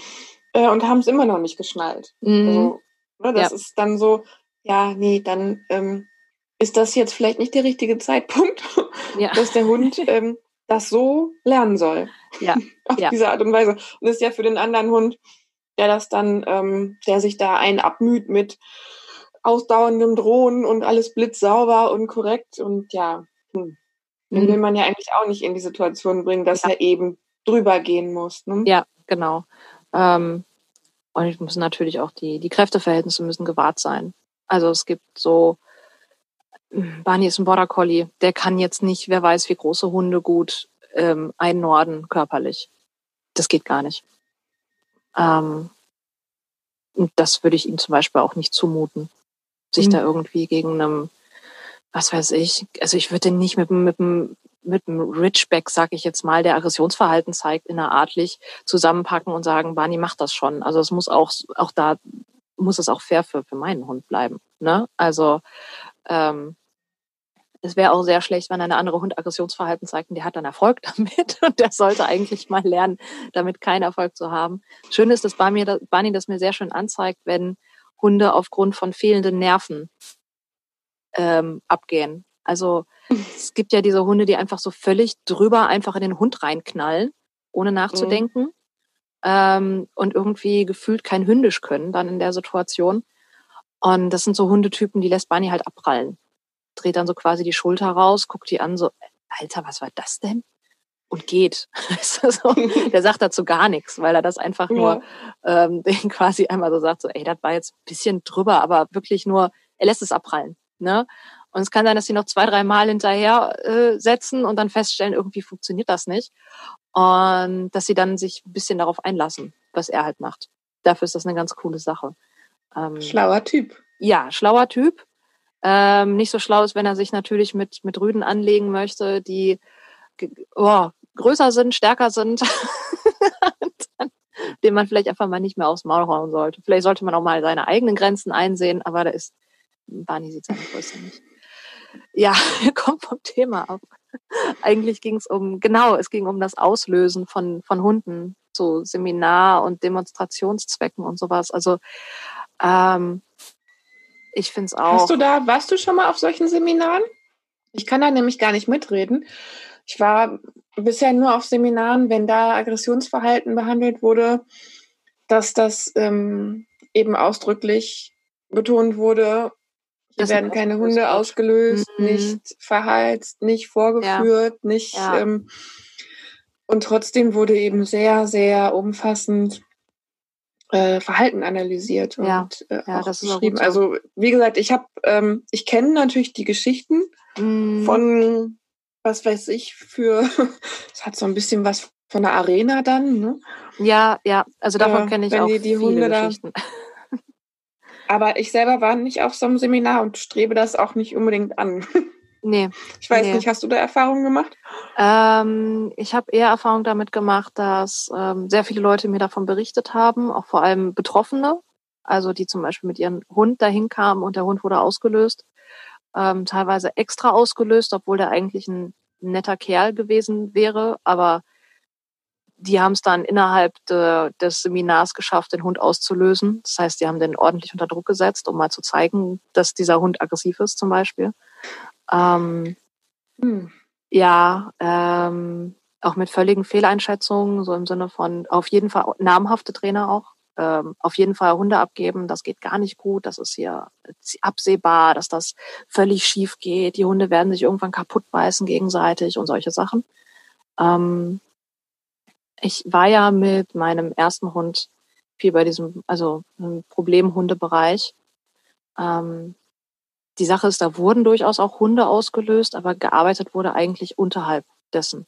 äh, und haben es immer noch nicht geschnallt. Mhm. Also, ne, das ja. ist dann so, ja, nee, dann ähm, ist das jetzt vielleicht nicht der richtige Zeitpunkt, [laughs] ja. dass der Hund ähm, das so lernen soll. Ja. [laughs] Auf ja. diese Art und Weise. Und das ist ja für den anderen Hund, der das dann, ähm, der sich da einen abmüht mit ausdauerndem Drohen und alles blitzsauber und korrekt und ja, hm. Den mhm. will man ja eigentlich auch nicht in die Situation bringen, dass ja. er eben drüber gehen muss. Ne? Ja, genau. Ähm, und ich muss natürlich auch die, die Kräfteverhältnisse müssen gewahrt sein. Also es gibt so, Barney ist ein Border Collie, der kann jetzt nicht, wer weiß, wie große Hunde gut ähm, einnorden körperlich. Das geht gar nicht. Ähm, und das würde ich ihm zum Beispiel auch nicht zumuten, sich mhm. da irgendwie gegen einem, was weiß ich, also ich würde nicht mit, mit, mit einem Richback, sag ich jetzt mal, der Aggressionsverhalten zeigt, innerartlich zusammenpacken und sagen, Barney macht das schon. Also es muss auch, auch da muss es auch fair für, für meinen Hund bleiben. Ne? Also ähm, es wäre auch sehr schlecht, wenn eine andere Hund Aggressionsverhalten zeigt und der hat dann Erfolg [laughs] damit und der sollte eigentlich mal lernen, damit keinen Erfolg zu haben. Schön ist, dass Barney das mir sehr schön anzeigt, wenn Hunde aufgrund von fehlenden Nerven ähm, abgehen. Also [laughs] es gibt ja diese Hunde, die einfach so völlig drüber einfach in den Hund reinknallen, ohne nachzudenken. Mhm. Ähm, und irgendwie gefühlt kein Hündisch können dann in der Situation. Und das sind so Hundetypen, die lässt Barney halt abprallen. Dreht dann so quasi die Schulter raus, guckt die an, so, Alter, was war das denn? Und geht. [laughs] [laughs] der sagt dazu gar nichts, weil er das einfach ja. nur ähm, den quasi einmal so sagt, so, ey, das war jetzt ein bisschen drüber, aber wirklich nur, er lässt es abprallen. Ne? Und es kann sein, dass sie noch zwei, drei Mal hinterher äh, setzen und dann feststellen, irgendwie funktioniert das nicht. Und dass sie dann sich ein bisschen darauf einlassen, was er halt macht. Dafür ist das eine ganz coole Sache. Ähm, schlauer Typ. Ja, schlauer Typ. Ähm, nicht so schlau ist, wenn er sich natürlich mit, mit Rüden anlegen möchte, die oh, größer sind, stärker sind, dann, [laughs] den man vielleicht einfach mal nicht mehr aufs Maul hauen sollte. Vielleicht sollte man auch mal seine eigenen Grenzen einsehen, aber da ist Barney sieht seine Größe nicht. Ja, [laughs] wir kommen vom Thema ab. Eigentlich ging es um, genau, es ging um das Auslösen von, von Hunden zu Seminar- und Demonstrationszwecken und sowas. Also Ähm, ich finde es auch. Hast du da, warst du schon mal auf solchen Seminaren? Ich kann da nämlich gar nicht mitreden. Ich war bisher nur auf Seminaren, wenn da Aggressionsverhalten behandelt wurde, dass das ähm, eben ausdrücklich betont wurde, hier werden keine Hunde ausgelöst, mhm. nicht verheizt, nicht vorgeführt, ja. nicht. Ja. Ähm, und trotzdem wurde eben sehr, sehr umfassend äh, Verhalten analysiert und ja. äh, ja, auch beschrieben. Also wie gesagt, ich habe, ähm, ich kenne natürlich die Geschichten mm. von, was weiß ich, für, [laughs] es hat so ein bisschen was von der Arena dann. Ne? Ja, ja, also davon äh, kenne ich auch die, die viele Hunde Geschichten. Da, aber ich selber war nicht auf so einem Seminar und strebe das auch nicht unbedingt an. [laughs] Nee. Ich weiß nee. nicht, hast du da Erfahrungen gemacht? Ähm, ich habe eher Erfahrung damit gemacht, dass ähm, sehr viele Leute mir davon berichtet haben, auch vor allem Betroffene, also die zum Beispiel mit ihrem Hund dahin kamen und der Hund wurde ausgelöst, ähm, teilweise extra ausgelöst, obwohl der eigentlich ein netter Kerl gewesen wäre, aber die haben es dann innerhalb de, des Seminars geschafft, den Hund auszulösen. Das heißt, die haben den ordentlich unter Druck gesetzt, um mal zu zeigen, dass dieser Hund aggressiv ist zum Beispiel. Ähm, hm. Ja, ähm, auch mit völligen Fehleinschätzungen, so im Sinne von auf jeden Fall namhafte Trainer auch, ähm, auf jeden Fall Hunde abgeben, das geht gar nicht gut, das ist hier absehbar, dass das völlig schief geht, die Hunde werden sich irgendwann kaputt beißen gegenseitig und solche Sachen. Ähm, ich war ja mit meinem ersten Hund viel bei diesem, also Problemhundebereich. Ähm, die Sache ist, da wurden durchaus auch Hunde ausgelöst, aber gearbeitet wurde eigentlich unterhalb dessen.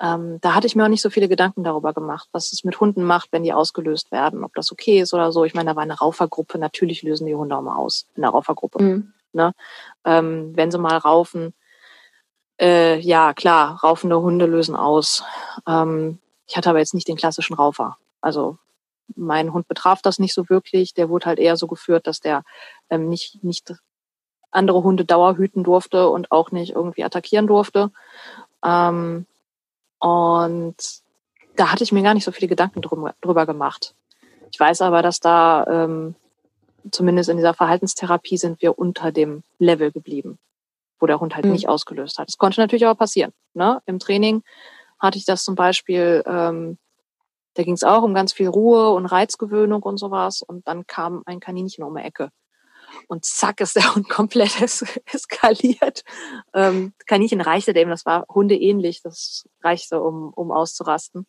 Ähm, da hatte ich mir auch nicht so viele Gedanken darüber gemacht, was es mit Hunden macht, wenn die ausgelöst werden, ob das okay ist oder so. Ich meine, da war eine Raufergruppe, natürlich lösen die Hunde auch mal aus in der Raufergruppe. Mhm. Ne? Ähm, wenn sie mal raufen, äh, ja klar, raufende Hunde lösen aus. Ähm, ich hatte aber jetzt nicht den klassischen Raufer. Also mein Hund betraf das nicht so wirklich. Der wurde halt eher so geführt, dass der ähm, nicht, nicht andere Hunde Dauer hüten durfte und auch nicht irgendwie attackieren durfte. Ähm, und da hatte ich mir gar nicht so viele Gedanken drüber, drüber gemacht. Ich weiß aber, dass da ähm, zumindest in dieser Verhaltenstherapie sind wir unter dem Level geblieben, wo der Hund halt mhm. nicht ausgelöst hat. Es konnte natürlich aber passieren. Ne? Im Training hatte ich das zum Beispiel, ähm, da ging es auch um ganz viel Ruhe und Reizgewöhnung und sowas. Und dann kam ein Kaninchen um die Ecke und zack ist der Hund [laughs] komplett es eskaliert. Ähm, Kaninchen reichte dem, das war hundeähnlich, das reichte, um, um auszurasten.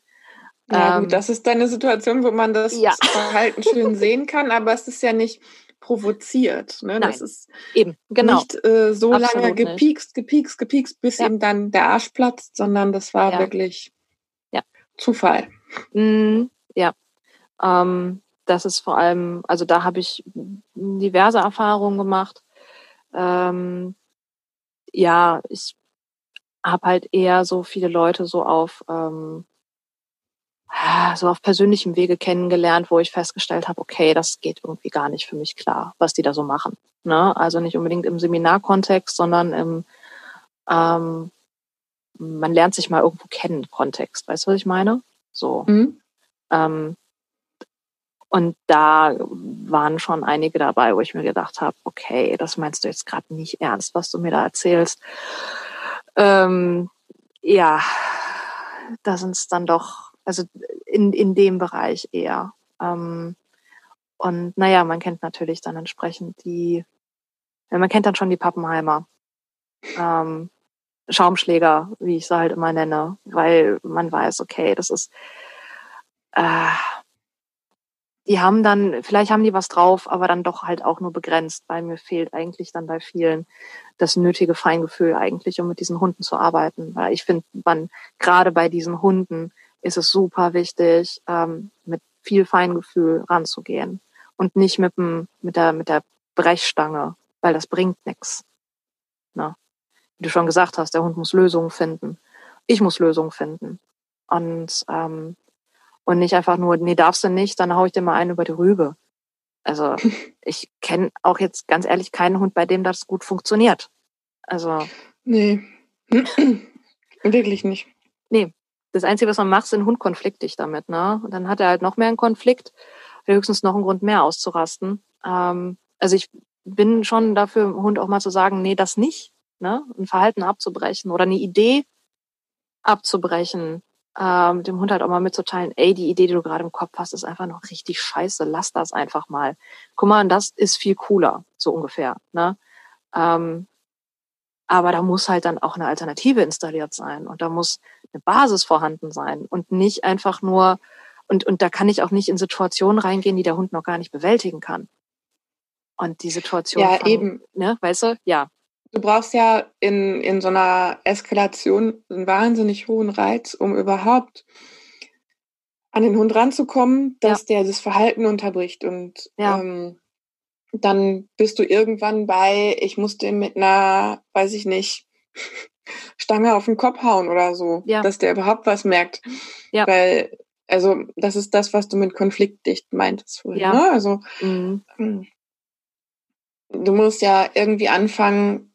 Ja, ähm, gut, das ist eine Situation, wo man das ja. Verhalten schön sehen kann, aber es ist ja nicht provoziert. Ne? Nein, das ist eben, genau. nicht äh, so Absolut lange gepiekst, gepiekst, gepiekst, bis ja. ihm dann der Arsch platzt, sondern das war ja. wirklich ja. Zufall. Mm, ja. Ähm, das ist vor allem, also da habe ich diverse Erfahrungen gemacht. Ähm, ja, ich habe halt eher so viele Leute so auf ähm, so auf persönlichem Wege kennengelernt, wo ich festgestellt habe, okay, das geht irgendwie gar nicht für mich klar, was die da so machen. Ne? Also nicht unbedingt im Seminarkontext, sondern im ähm, man lernt sich mal irgendwo kennen Kontext. Weißt du, was ich meine? So. Mhm. Ähm, und da waren schon einige dabei, wo ich mir gedacht habe, okay, das meinst du jetzt gerade nicht ernst, was du mir da erzählst. Ähm, ja, da sind es dann doch, also in, in dem Bereich eher. Ähm, und naja, man kennt natürlich dann entsprechend die, ja, man kennt dann schon die Pappenheimer. Ähm, Schaumschläger, wie ich sie halt immer nenne, weil man weiß, okay, das ist äh, die haben dann, vielleicht haben die was drauf, aber dann doch halt auch nur begrenzt, weil mir fehlt eigentlich dann bei vielen das nötige Feingefühl eigentlich, um mit diesen Hunden zu arbeiten. Weil ich finde, man gerade bei diesen Hunden ist es super wichtig, ähm, mit viel Feingefühl ranzugehen und nicht mit dem, mit der, mit der Brechstange, weil das bringt nichts. Ne? Wie du schon gesagt hast, der Hund muss Lösungen finden. Ich muss Lösungen finden. Und ähm, und nicht einfach nur, nee, darfst du nicht, dann hau ich dir mal einen über die Rübe. Also [laughs] ich kenne auch jetzt ganz ehrlich keinen Hund, bei dem das gut funktioniert. Also. Nee. [clears throat] Wirklich nicht. Nee. Das Einzige, was man macht, sind Hund konfliktig damit, ne? Und dann hat er halt noch mehr einen Konflikt. höchstens noch ein Grund mehr auszurasten. Ähm, also ich bin schon dafür, Hund auch mal zu sagen, nee, das nicht, ne? Ein Verhalten abzubrechen oder eine Idee abzubrechen, ähm, dem Hund halt auch mal mitzuteilen, ey, die Idee, die du gerade im Kopf hast, ist einfach noch richtig scheiße, lass das einfach mal. Guck mal, das ist viel cooler, so ungefähr, ne? Ähm, aber da muss halt dann auch eine Alternative installiert sein und da muss eine Basis vorhanden sein und nicht einfach nur, und, und da kann ich auch nicht in Situationen reingehen, die der Hund noch gar nicht bewältigen kann. Und die Situation. Ja, von, eben. Ne, weißt du? Ja. Du brauchst ja in, in so einer Eskalation einen wahnsinnig hohen Reiz, um überhaupt an den Hund ranzukommen, dass ja. der das Verhalten unterbricht. Und ja. ähm, dann bist du irgendwann bei, ich muss den mit einer, weiß ich nicht, Stange auf den Kopf hauen oder so, ja. dass der überhaupt was merkt. Ja. Weil, also, das ist das, was du mit konfliktdicht meintest vorhin. Ja. Ne? Also, mhm. Hm. du musst ja irgendwie anfangen,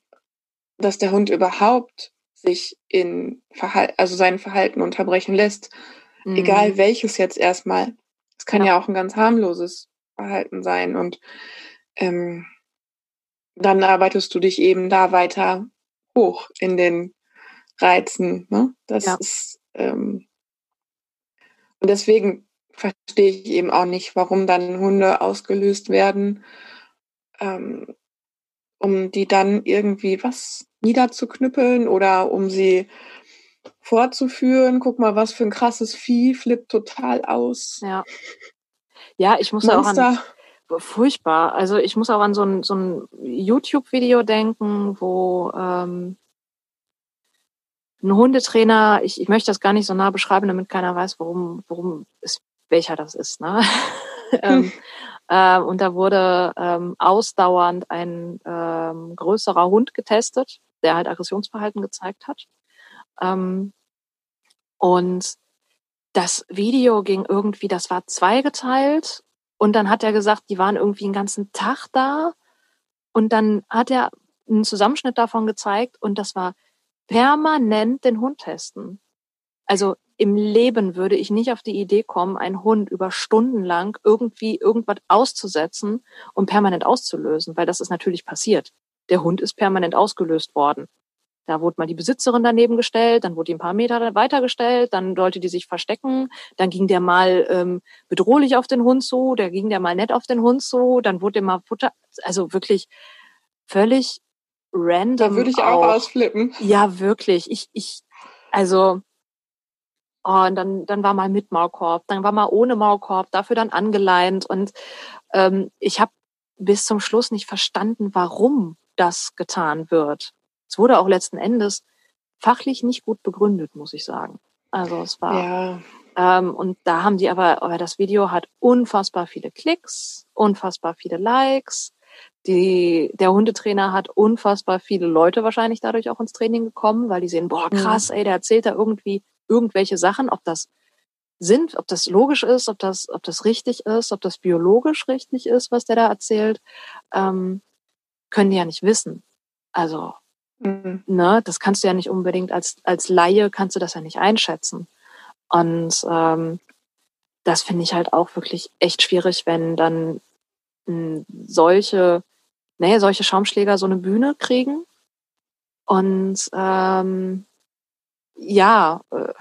dass der Hund überhaupt sich in Verhalten, also sein Verhalten unterbrechen lässt. Mhm. Egal welches jetzt erstmal. Es kann ja. ja auch ein ganz harmloses Verhalten sein. Und ähm, dann arbeitest du dich eben da weiter hoch in den Reizen. Ne? Das ja. ist ähm, und deswegen verstehe ich eben auch nicht, warum dann Hunde ausgelöst werden, ähm, um die dann irgendwie was niederzuknüppeln oder um sie vorzuführen. Guck mal, was für ein krasses Vieh, flippt total aus. Ja. Ja, ich muss Monster. auch an, furchtbar. Also ich muss auch an so ein, so ein YouTube-Video denken, wo ähm, ein Hundetrainer, ich, ich möchte das gar nicht so nah beschreiben, damit keiner weiß, worum, worum es, welcher das ist. Ne? [laughs] ähm, äh, und da wurde ähm, ausdauernd ein ähm, größerer Hund getestet, der halt Aggressionsverhalten gezeigt hat. Ähm, und das Video ging irgendwie, das war zweigeteilt und dann hat er gesagt, die waren irgendwie den ganzen Tag da. Und dann hat er einen Zusammenschnitt davon gezeigt und das war permanent den Hund testen. Also im Leben würde ich nicht auf die Idee kommen, einen Hund über Stunden lang irgendwie irgendwas auszusetzen und permanent auszulösen, weil das ist natürlich passiert. Der Hund ist permanent ausgelöst worden. Da wurde mal die Besitzerin daneben gestellt, dann wurde die ein paar Meter weitergestellt, dann sollte die sich verstecken, dann ging der mal ähm, bedrohlich auf den Hund zu, der ging der mal nett auf den Hund zu, dann wurde der mal Futter, also wirklich völlig random. Da würde ich auch, auch ausflippen. Ja, wirklich. Ich, ich, also, oh, und dann, dann war mal mit Maulkorb, dann war mal ohne Maulkorb, dafür dann angeleint und ähm, ich habe bis zum Schluss nicht verstanden, warum das getan wird. Es wurde auch letzten Endes fachlich nicht gut begründet, muss ich sagen. Also es war. Ja. Ähm, und da haben die aber, aber das Video hat unfassbar viele Klicks, unfassbar viele Likes. Die, der Hundetrainer hat unfassbar viele Leute wahrscheinlich dadurch auch ins Training gekommen, weil die sehen, boah, mhm. krass, ey, der erzählt da irgendwie irgendwelche Sachen, ob das sind, ob das logisch ist, ob das, ob das richtig ist, ob das biologisch richtig ist, was der da erzählt, ähm, können die ja nicht wissen. Also Mhm. Ne, das kannst du ja nicht unbedingt als, als Laie kannst du das ja nicht einschätzen. Und ähm, das finde ich halt auch wirklich echt schwierig, wenn dann hm, solche, nee, solche Schaumschläger so eine Bühne kriegen. Und ähm, ja, äh,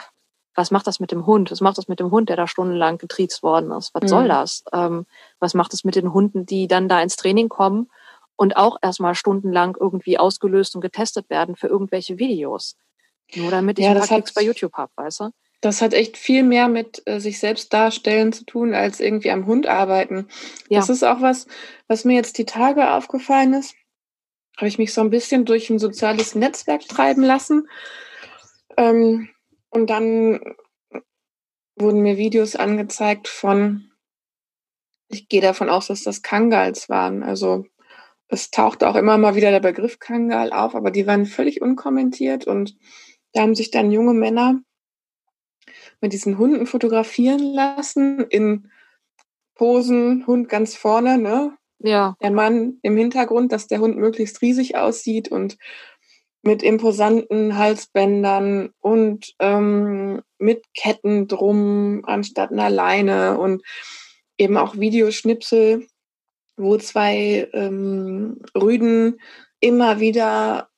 was macht das mit dem Hund? Was macht das mit dem Hund, der da stundenlang getriezt worden ist? Was mhm. soll das? Ähm, was macht es mit den Hunden, die dann da ins Training kommen und auch erstmal stundenlang irgendwie ausgelöst und getestet werden für irgendwelche Videos. Nur damit ich ja, ein paar Klicks bei YouTube habe, weißt du? Das hat echt viel mehr mit äh, sich selbst darstellen zu tun, als irgendwie am Hund arbeiten. Ja. Das ist auch was, was mir jetzt die Tage aufgefallen ist. Habe ich mich so ein bisschen durch ein soziales Netzwerk treiben lassen. Ähm, und dann wurden mir Videos angezeigt von, ich gehe davon aus, dass das Kangals waren, also es tauchte auch immer mal wieder der Begriff Kangal auf, aber die waren völlig unkommentiert und da haben sich dann junge Männer mit diesen Hunden fotografieren lassen in Posen, Hund ganz vorne, ne? Ja. Der Mann im Hintergrund, dass der Hund möglichst riesig aussieht und mit imposanten Halsbändern und ähm, mit Ketten drum anstatt einer Leine und eben auch Videoschnipsel, wo zwei ähm, Rüden immer wieder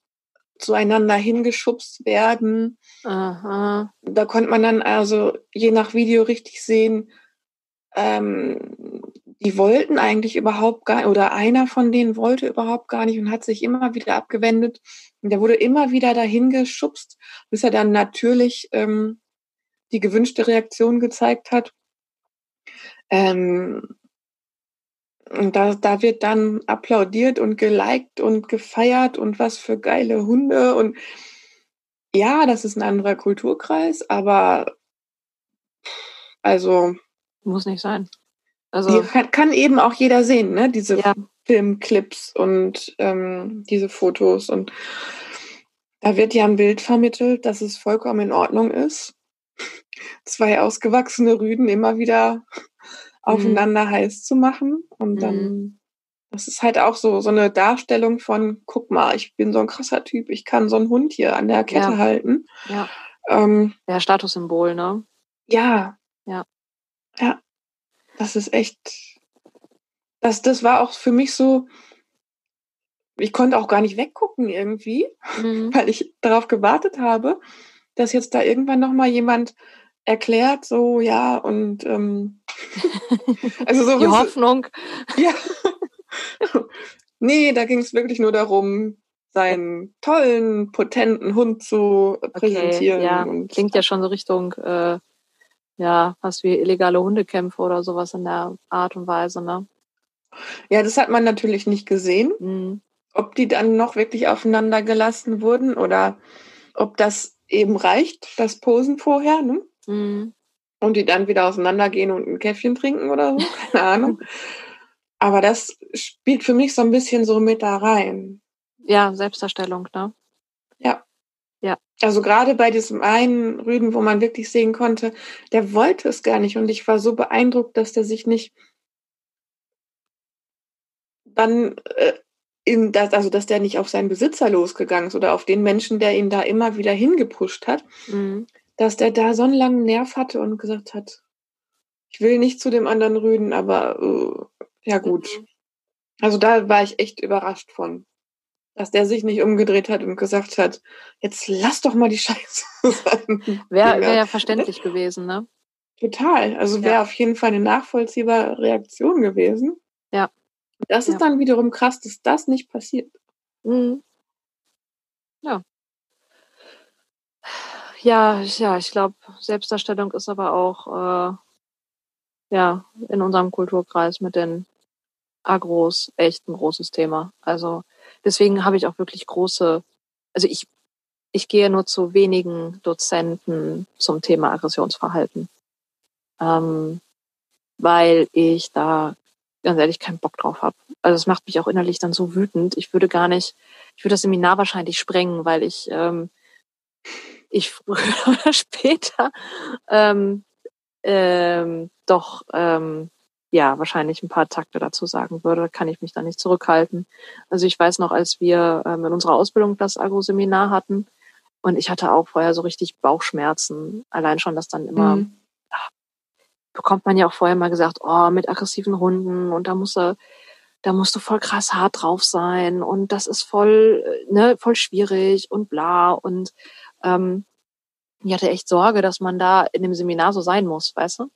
zueinander hingeschubst werden. Aha. Da konnte man dann also je nach Video richtig sehen, ähm, die wollten eigentlich überhaupt gar oder einer von denen wollte überhaupt gar nicht und hat sich immer wieder abgewendet. Und der wurde immer wieder dahin geschubst, bis er dann natürlich ähm, die gewünschte Reaktion gezeigt hat. Ähm, und da, da wird dann applaudiert und geliked und gefeiert und was für geile Hunde. Und ja, das ist ein anderer Kulturkreis, aber also. Muss nicht sein. Also kann, kann, eben auch jeder sehen, ne? Diese ja. Filmclips und ähm, diese Fotos. Und da wird ja ein Bild vermittelt, dass es vollkommen in Ordnung ist. [laughs] Zwei ausgewachsene Rüden immer wieder aufeinander mhm. heiß zu machen. Und dann, mhm. das ist halt auch so, so eine Darstellung von, guck mal, ich bin so ein krasser Typ, ich kann so einen Hund hier an der Kette ja. halten. Ja. Ähm, ja, Statussymbol, ne? Ja. Ja. Ja. Das ist echt, das, das war auch für mich so, ich konnte auch gar nicht weggucken irgendwie, mhm. [laughs] weil ich darauf gewartet habe, dass jetzt da irgendwann nochmal jemand erklärt, so, ja, und ähm, [laughs] also so die Hoffnung. [laughs] Ja. nee, da ging es wirklich nur darum, seinen tollen, potenten Hund zu präsentieren. Okay, ja, klingt ja schon so Richtung, äh, ja, was wie illegale Hundekämpfe oder sowas in der Art und Weise, ne? Ja, das hat man natürlich nicht gesehen. Mhm. Ob die dann noch wirklich aufeinander gelassen wurden oder ob das eben reicht, das Posen vorher, ne? Mhm. Und die dann wieder auseinandergehen und ein Käffchen trinken oder so, [laughs] keine Ahnung. Aber das spielt für mich so ein bisschen so mit da rein. Ja, Selbstdarstellung, ne? Ja. Ja. Also gerade bei diesem einen Rüden, wo man wirklich sehen konnte, der wollte es gar nicht und ich war so beeindruckt, dass der sich nicht dann äh, in das, also dass der nicht auf seinen Besitzer losgegangen ist oder auf den Menschen, der ihn da immer wieder hingepusht hat, mhm dass der da so einen langen Nerv hatte und gesagt hat, ich will nicht zu dem anderen Rüden, aber äh, ja gut. Mhm. Also da war ich echt überrascht von, dass der sich nicht umgedreht hat und gesagt hat, jetzt lass doch mal die [laughs] Scheiße sein. Wäre wär ja verständlich gewesen, ne? Total. Also wäre ja. auf jeden Fall eine nachvollziehbare Reaktion gewesen. Ja. Das ist ja. dann wiederum krass, dass das nicht passiert. Mhm. Ja. Ja, ja, ich glaube, Selbstdarstellung ist aber auch äh, ja in unserem Kulturkreis mit den Agros echt ein großes Thema. Also deswegen habe ich auch wirklich große, also ich ich gehe nur zu wenigen Dozenten zum Thema Aggressionsverhalten, ähm, weil ich da ganz ehrlich keinen Bock drauf habe. Also es macht mich auch innerlich dann so wütend. Ich würde gar nicht, ich würde das Seminar wahrscheinlich sprengen, weil ich ähm, ich früher [laughs] oder später ähm, ähm, doch ähm, ja wahrscheinlich ein paar Takte dazu sagen würde, kann ich mich da nicht zurückhalten. Also ich weiß noch, als wir ähm, in unserer Ausbildung das Agro-Seminar hatten und ich hatte auch vorher so richtig Bauchschmerzen, allein schon, dass dann immer mhm. ach, bekommt man ja auch vorher mal gesagt, oh, mit aggressiven Hunden und da musst du da musst du voll krass hart drauf sein und das ist voll, äh, ne, voll schwierig und bla und ähm, ich hatte echt Sorge, dass man da in dem Seminar so sein muss, weißt du?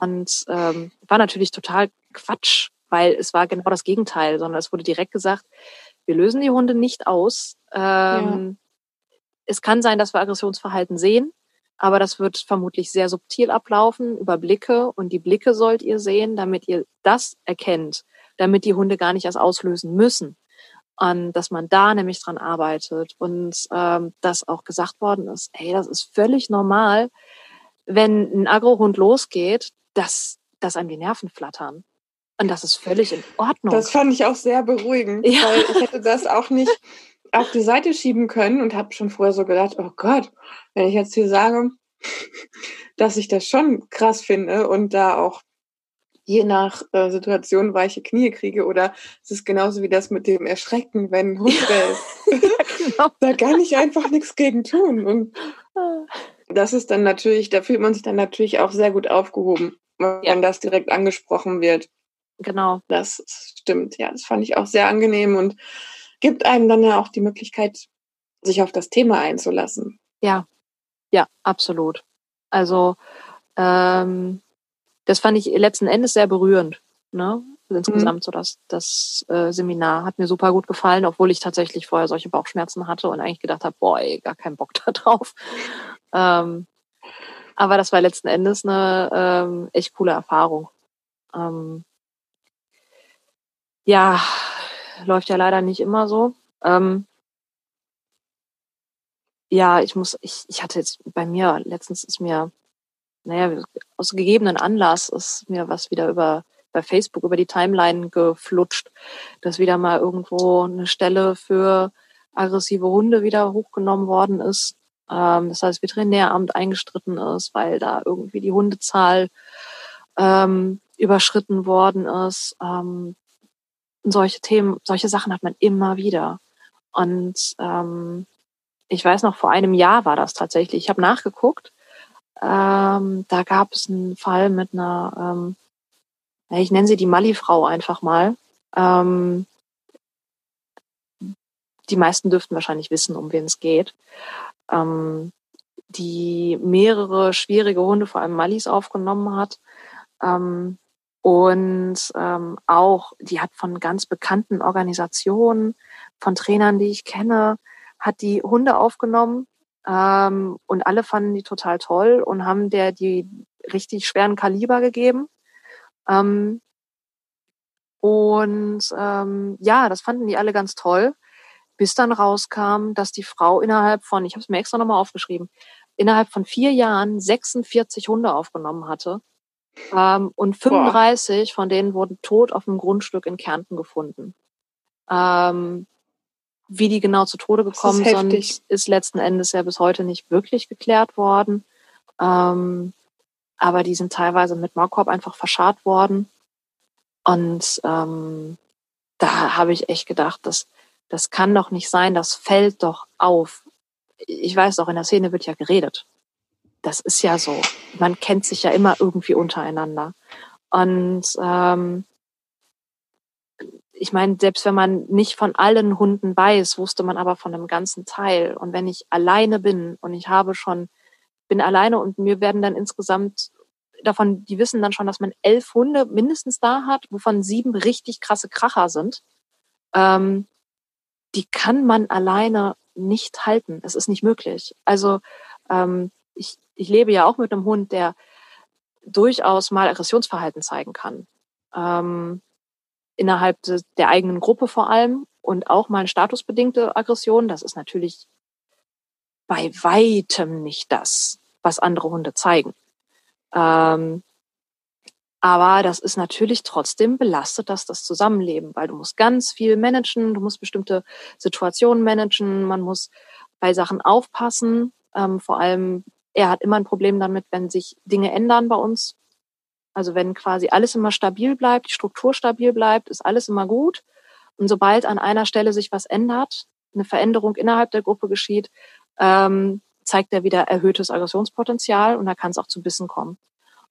Und ähm, war natürlich total Quatsch, weil es war genau das Gegenteil, sondern es wurde direkt gesagt, wir lösen die Hunde nicht aus. Ähm, ja. Es kann sein, dass wir Aggressionsverhalten sehen, aber das wird vermutlich sehr subtil ablaufen über Blicke und die Blicke sollt ihr sehen, damit ihr das erkennt, damit die Hunde gar nicht erst auslösen müssen an, dass man da nämlich dran arbeitet und ähm, dass auch gesagt worden ist, ey, das ist völlig normal, wenn ein Agrohund losgeht, dass, dass einem die Nerven flattern. Und das ist völlig in Ordnung. Das fand ich auch sehr beruhigend, ja. weil ich hätte das auch nicht [laughs] auf die Seite schieben können und habe schon vorher so gedacht, oh Gott, wenn ich jetzt hier sage, [laughs] dass ich das schon krass finde und da auch je nach äh, Situation weiche Knie kriege oder es ist genauso wie das mit dem Erschrecken, wenn ein Hund bellt. [laughs] genau. da kann ich einfach nichts gegen tun. Und das ist dann natürlich, da fühlt man sich dann natürlich auch sehr gut aufgehoben. wenn ja. das direkt angesprochen wird. Genau. Das stimmt, ja, das fand ich auch sehr angenehm und gibt einem dann ja auch die Möglichkeit, sich auf das Thema einzulassen. Ja, ja, absolut. Also ähm, das fand ich letzten Endes sehr berührend. Ne? Insgesamt mhm. so das, das äh, Seminar hat mir super gut gefallen, obwohl ich tatsächlich vorher solche Bauchschmerzen hatte und eigentlich gedacht habe, boah, ey, gar keinen Bock [laughs] da drauf. Ähm, aber das war letzten Endes eine ähm, echt coole Erfahrung. Ähm, ja, läuft ja leider nicht immer so. Ähm, ja, ich muss, ich, ich hatte jetzt bei mir, letztens ist mir, naja, aus gegebenen Anlass ist mir was wieder über bei Facebook über die Timeline geflutscht, dass wieder mal irgendwo eine Stelle für aggressive Hunde wieder hochgenommen worden ist. Ähm, das heißt, Veterinäramt eingestritten ist, weil da irgendwie die Hundezahl ähm, überschritten worden ist. Ähm, solche Themen, solche Sachen hat man immer wieder. Und ähm, ich weiß noch, vor einem Jahr war das tatsächlich. Ich habe nachgeguckt. Ähm, da gab es einen Fall mit einer, ähm, ich nenne sie die Mali-Frau einfach mal. Ähm, die meisten dürften wahrscheinlich wissen, um wen es geht. Ähm, die mehrere schwierige Hunde, vor allem Mallis, aufgenommen hat. Ähm, und ähm, auch, die hat von ganz bekannten Organisationen, von Trainern, die ich kenne, hat die Hunde aufgenommen ähm, und alle fanden die total toll und haben der die richtig schweren Kaliber gegeben. Ähm, und ähm, ja, das fanden die alle ganz toll, bis dann rauskam, dass die Frau innerhalb von, ich habe es mir extra nochmal aufgeschrieben, innerhalb von vier Jahren 46 Hunde aufgenommen hatte. Ähm, und 35 Boah. von denen wurden tot auf dem Grundstück in Kärnten gefunden. Ähm, wie die genau zu Tode gekommen sind, ist letzten Endes ja bis heute nicht wirklich geklärt worden. Ähm, aber die sind teilweise mit Maulkorb einfach verscharrt worden. Und ähm, da habe ich echt gedacht, das, das kann doch nicht sein, das fällt doch auf. Ich weiß doch, in der Szene wird ja geredet. Das ist ja so. Man kennt sich ja immer irgendwie untereinander. Und ähm, ich meine, selbst wenn man nicht von allen Hunden weiß, wusste man aber von einem ganzen Teil. Und wenn ich alleine bin und ich habe schon, bin alleine und mir werden dann insgesamt davon, die wissen dann schon, dass man elf Hunde mindestens da hat, wovon sieben richtig krasse Kracher sind. Ähm, die kann man alleine nicht halten. Es ist nicht möglich. Also ähm, ich, ich lebe ja auch mit einem Hund, der durchaus mal Aggressionsverhalten zeigen kann. Ähm, innerhalb der eigenen Gruppe vor allem und auch mal statusbedingte Aggression. Das ist natürlich bei weitem nicht das, was andere Hunde zeigen. Ähm, aber das ist natürlich trotzdem belastet, dass das Zusammenleben, weil du musst ganz viel managen, du musst bestimmte Situationen managen, man muss bei Sachen aufpassen. Ähm, vor allem, er hat immer ein Problem damit, wenn sich Dinge ändern bei uns. Also wenn quasi alles immer stabil bleibt, die Struktur stabil bleibt, ist alles immer gut. Und sobald an einer Stelle sich was ändert, eine Veränderung innerhalb der Gruppe geschieht, ähm, zeigt er wieder erhöhtes Aggressionspotenzial und da kann es auch zu Bissen kommen.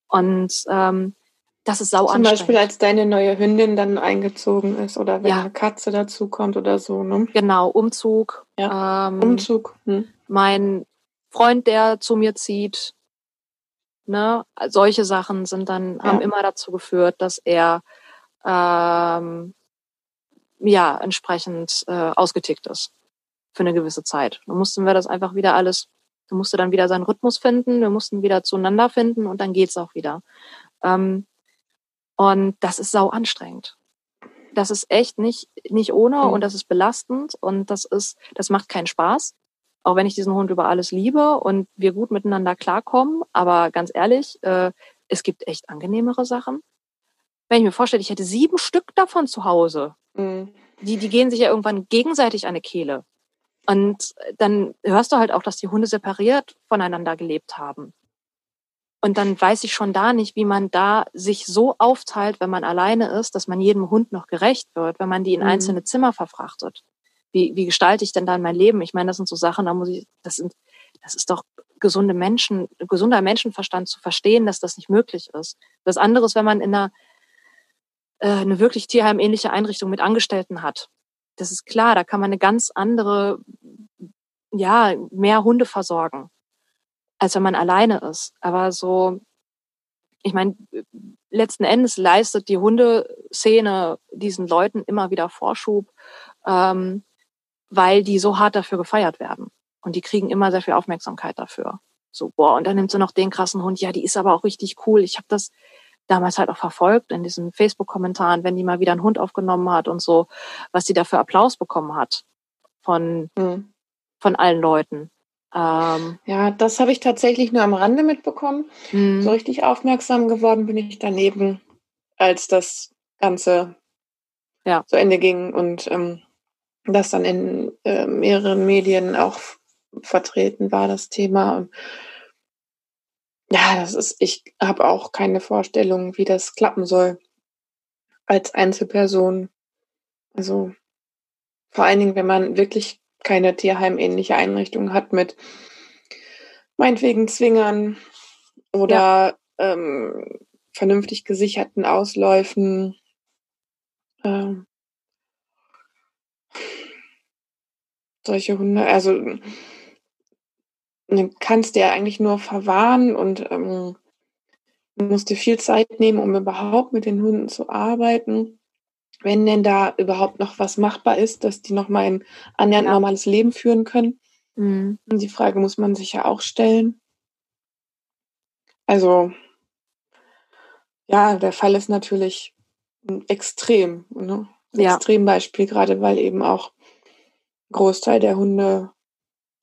Und ähm, das ist sau Zum Beispiel, als deine neue Hündin dann eingezogen ist oder wenn ja. eine Katze dazukommt oder so, ne? Genau, Umzug. Ja. Ähm, Umzug. Hm. Mein Freund, der zu mir zieht, Ne? Solche Sachen sind dann, ja. haben immer dazu geführt, dass er ähm, ja entsprechend äh, ausgetickt ist für eine gewisse Zeit. Dann mussten wir das einfach wieder alles, er musste dann wieder seinen Rhythmus finden, wir mussten wieder zueinander finden und dann geht's auch wieder. Ähm, und das ist sau anstrengend. Das ist echt nicht, nicht ohne mhm. und das ist belastend und das ist, das macht keinen Spaß auch wenn ich diesen Hund über alles liebe und wir gut miteinander klarkommen. Aber ganz ehrlich, äh, es gibt echt angenehmere Sachen. Wenn ich mir vorstelle, ich hätte sieben Stück davon zu Hause, mhm. die, die gehen sich ja irgendwann gegenseitig an die Kehle. Und dann hörst du halt auch, dass die Hunde separiert voneinander gelebt haben. Und dann weiß ich schon da nicht, wie man da sich so aufteilt, wenn man alleine ist, dass man jedem Hund noch gerecht wird, wenn man die in mhm. einzelne Zimmer verfrachtet wie, wie gestalte ich denn dann mein Leben? Ich meine, das sind so Sachen, da muss ich, das sind, das ist doch gesunde Menschen, gesunder Menschenverstand zu verstehen, dass das nicht möglich ist. Das andere ist, wenn man in einer äh, eine wirklich tierheimähnliche Einrichtung mit Angestellten hat. Das ist klar, da kann man eine ganz andere, ja, mehr Hunde versorgen, als wenn man alleine ist. Aber so, ich meine, letzten Endes leistet die Hundeszene diesen Leuten immer wieder Vorschub, ähm, weil die so hart dafür gefeiert werden. Und die kriegen immer sehr viel Aufmerksamkeit dafür. So, boah, und dann nimmt sie noch den krassen Hund. Ja, die ist aber auch richtig cool. Ich habe das damals halt auch verfolgt in diesen Facebook-Kommentaren, wenn die mal wieder einen Hund aufgenommen hat und so, was die da für Applaus bekommen hat von, mhm. von allen Leuten. Ähm, ja, das habe ich tatsächlich nur am Rande mitbekommen. Mhm. So richtig aufmerksam geworden bin ich daneben, als das Ganze ja. zu Ende ging und ähm, das dann in äh, mehreren Medien auch vertreten war, das Thema. Und ja, das ist, ich habe auch keine Vorstellung, wie das klappen soll als Einzelperson. Also vor allen Dingen, wenn man wirklich keine tierheimähnliche Einrichtung hat mit meinetwegen Zwingern oder ja. ähm, vernünftig gesicherten Ausläufen. Ähm, solche Hunde, also kannst du ja eigentlich nur verwahren und ähm, musst dir viel Zeit nehmen, um überhaupt mit den Hunden zu arbeiten. Wenn denn da überhaupt noch was machbar ist, dass die noch mal ein annähernd ja. normales Leben führen können. Mhm. Und die Frage muss man sich ja auch stellen. Also, ja, der Fall ist natürlich extrem. Ne? Ja. Extrembeispiel, gerade weil eben auch ein Großteil der Hunde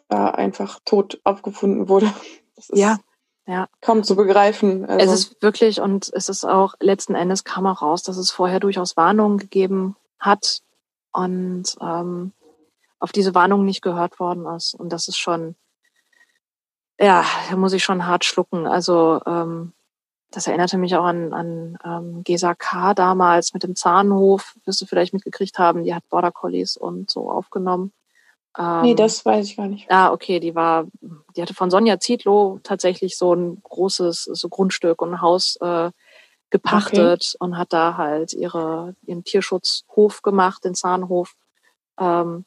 da einfach tot aufgefunden wurde. [laughs] ja, ja. Kaum zu begreifen. Also. Es ist wirklich, und es ist auch, letzten Endes kam auch raus, dass es vorher durchaus Warnungen gegeben hat und ähm, auf diese Warnung nicht gehört worden ist. Und das ist schon, ja, da muss ich schon hart schlucken. Also ähm, das erinnerte mich auch an, an ähm, Gesa K. damals mit dem Zahnhof, wirst du vielleicht mitgekriegt haben, die hat Border Collies und so aufgenommen. Ähm, nee, das weiß ich gar nicht. Ah, okay, die war, die hatte von Sonja Zietlow tatsächlich so ein großes so Grundstück und ein Haus äh, gepachtet okay. und hat da halt ihre, ihren Tierschutzhof gemacht, den Zahnhof. Ähm,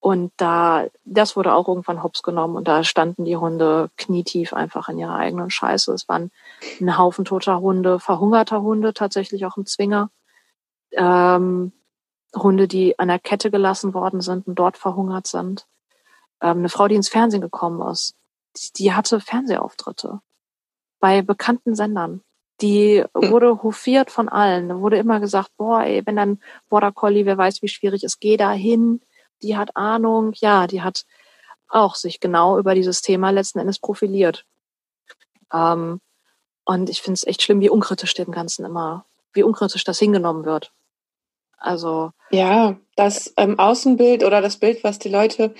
und da, das wurde auch irgendwann hops genommen und da standen die Hunde knietief einfach in ihrer eigenen Scheiße. Es waren ein Haufen toter Hunde, verhungerter Hunde, tatsächlich auch im Zwinger. Ähm, Hunde, die an der Kette gelassen worden sind und dort verhungert sind. Ähm, eine Frau, die ins Fernsehen gekommen ist, die, die hatte Fernsehauftritte bei bekannten Sendern. Die hm. wurde hofiert von allen. Da wurde immer gesagt, boah, ey, wenn dann Border Collie, wer weiß, wie schwierig es geht, da hin. Die hat Ahnung. Ja, die hat auch sich genau über dieses Thema letzten Endes profiliert. Ähm, und ich finde es echt schlimm, wie unkritisch dem Ganzen immer, wie unkritisch das hingenommen wird. Also ja, das ähm, Außenbild oder das Bild, was die Leute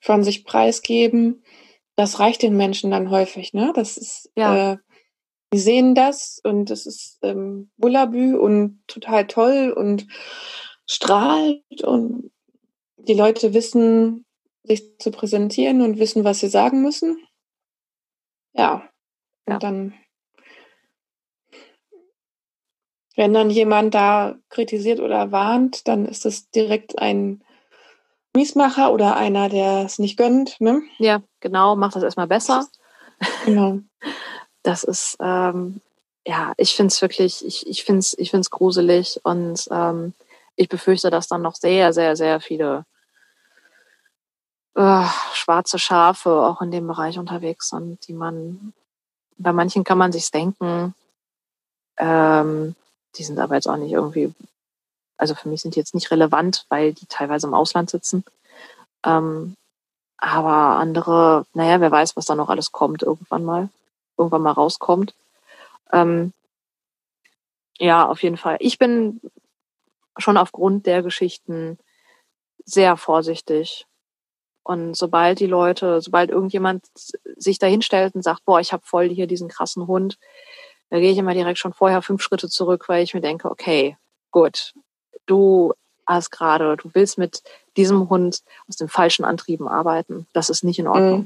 von sich preisgeben, das reicht den Menschen dann häufig. Ne, das ist ja. Äh, die sehen das und es ist ähm, Bullabü und total toll und strahlt und die Leute wissen, sich zu präsentieren und wissen, was sie sagen müssen. Ja. ja. Und dann wenn dann jemand da kritisiert oder warnt, dann ist das direkt ein Miesmacher oder einer, der es nicht gönnt. Ne? Ja, genau, macht das erstmal besser. Genau. [laughs] Das ist, ähm, ja, ich finde es wirklich, ich, ich finde es ich find's gruselig und ähm, ich befürchte, dass dann noch sehr, sehr, sehr viele äh, schwarze Schafe auch in dem Bereich unterwegs sind, die man, bei manchen kann man sich denken, ähm, die sind aber jetzt auch nicht irgendwie, also für mich sind die jetzt nicht relevant, weil die teilweise im Ausland sitzen. Ähm, aber andere, naja, wer weiß, was da noch alles kommt, irgendwann mal, irgendwann mal rauskommt. Ähm, ja, auf jeden Fall. Ich bin schon aufgrund der Geschichten sehr vorsichtig. Und sobald die Leute, sobald irgendjemand sich da hinstellt und sagt, boah, ich habe voll hier diesen krassen Hund, da gehe ich immer direkt schon vorher fünf Schritte zurück, weil ich mir denke, okay, gut, du hast gerade, du willst mit diesem Hund aus den falschen Antrieben arbeiten. Das ist nicht in Ordnung.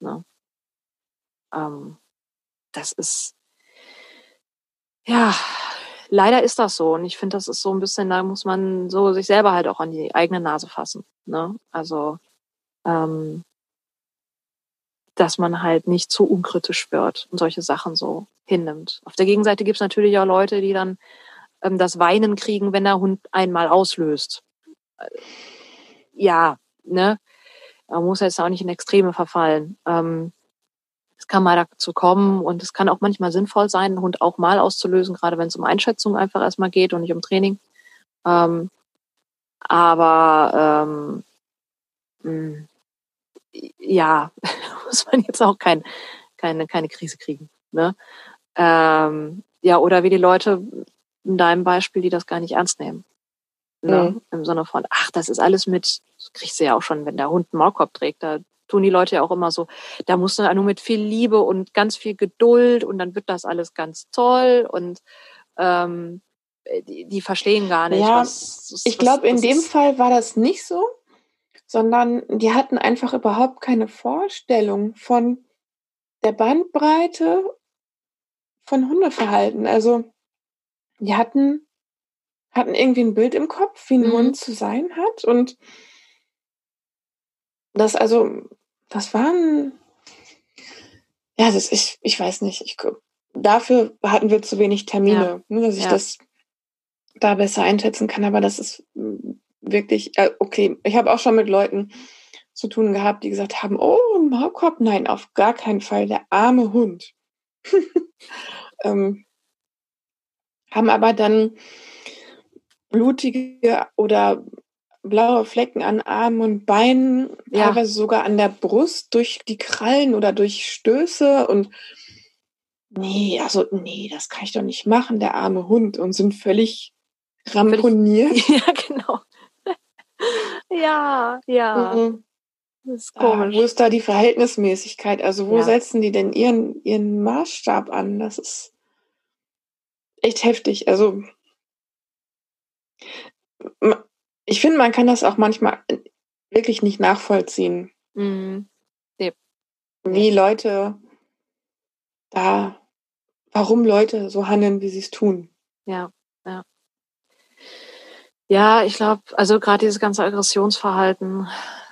Mhm. Ne? Ähm, das ist, ja, leider ist das so. Und ich finde, das ist so ein bisschen, da muss man so sich selber halt auch an die eigene Nase fassen. Ne? Also, ähm, dass man halt nicht zu unkritisch wird und solche Sachen so hinnimmt. Auf der Gegenseite gibt es natürlich auch Leute, die dann ähm, das Weinen kriegen, wenn der Hund einmal auslöst. Äh, ja, ne? Man muss jetzt auch nicht in Extreme verfallen. Ähm, es kann mal dazu kommen und es kann auch manchmal sinnvoll sein, einen Hund auch mal auszulösen, gerade wenn es um Einschätzung einfach erstmal geht und nicht um Training. Ähm, aber ähm, mh, hm, ja, [laughs] muss man jetzt auch kein, keine, keine Krise kriegen. Ne? Ähm, ja, oder wie die Leute in deinem Beispiel, die das gar nicht ernst nehmen. Ne? Mhm. Im Sinne von, ach, das ist alles mit, das kriegst du ja auch schon, wenn der Hund einen Maulkorb trägt, da tun die Leute ja auch immer so, da musst du nur mit viel Liebe und ganz viel Geduld und dann wird das alles ganz toll und ähm, die, die verstehen gar nicht. Ja, was, was, ich glaube, in dem Fall war das nicht so, sondern die hatten einfach überhaupt keine Vorstellung von der Bandbreite von Hundeverhalten. Also die hatten, hatten irgendwie ein Bild im Kopf, wie ein mhm. Hund zu sein hat. Und das also, das waren, ja, das ich, ich weiß nicht, ich, dafür hatten wir zu wenig Termine, ja. ne, dass ich ja. das da besser einschätzen kann. Aber das ist wirklich, äh, okay, ich habe auch schon mit Leuten zu tun gehabt, die gesagt haben, oh, ein Maulkorb, nein, auf gar keinen Fall, der arme Hund. [laughs] ähm, haben aber dann blutige oder blaue Flecken an Armen und Beinen, ja. teilweise sogar an der Brust durch die Krallen oder durch Stöße und nee, also nee, das kann ich doch nicht machen, der arme Hund und sind völlig ramponiert. [laughs] Ja, genau. [laughs] ja, ja. Mhm. Das ist komisch. Ah, wo ist da die Verhältnismäßigkeit? Also wo ja. setzen die denn ihren, ihren Maßstab an? Das ist echt heftig. Also ich finde, man kann das auch manchmal wirklich nicht nachvollziehen. Mhm. Nee. Wie Leute da, warum Leute so handeln, wie sie es tun. Ja, ja. Ja, ich glaube, also gerade dieses ganze Aggressionsverhalten,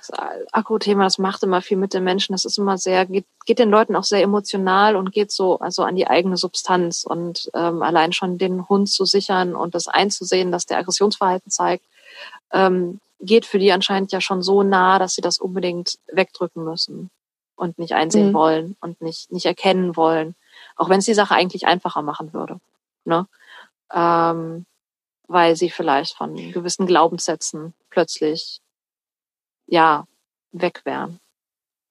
das Akku-Thema, das macht immer viel mit den Menschen. Das ist immer sehr, geht, geht den Leuten auch sehr emotional und geht so also an die eigene Substanz. Und ähm, allein schon den Hund zu sichern und das einzusehen, dass der Aggressionsverhalten zeigt, ähm, geht für die anscheinend ja schon so nah, dass sie das unbedingt wegdrücken müssen und nicht einsehen mhm. wollen und nicht, nicht erkennen wollen. Auch wenn es die Sache eigentlich einfacher machen würde. Ne? Ähm, weil sie vielleicht von gewissen Glaubenssätzen plötzlich ja weg wären.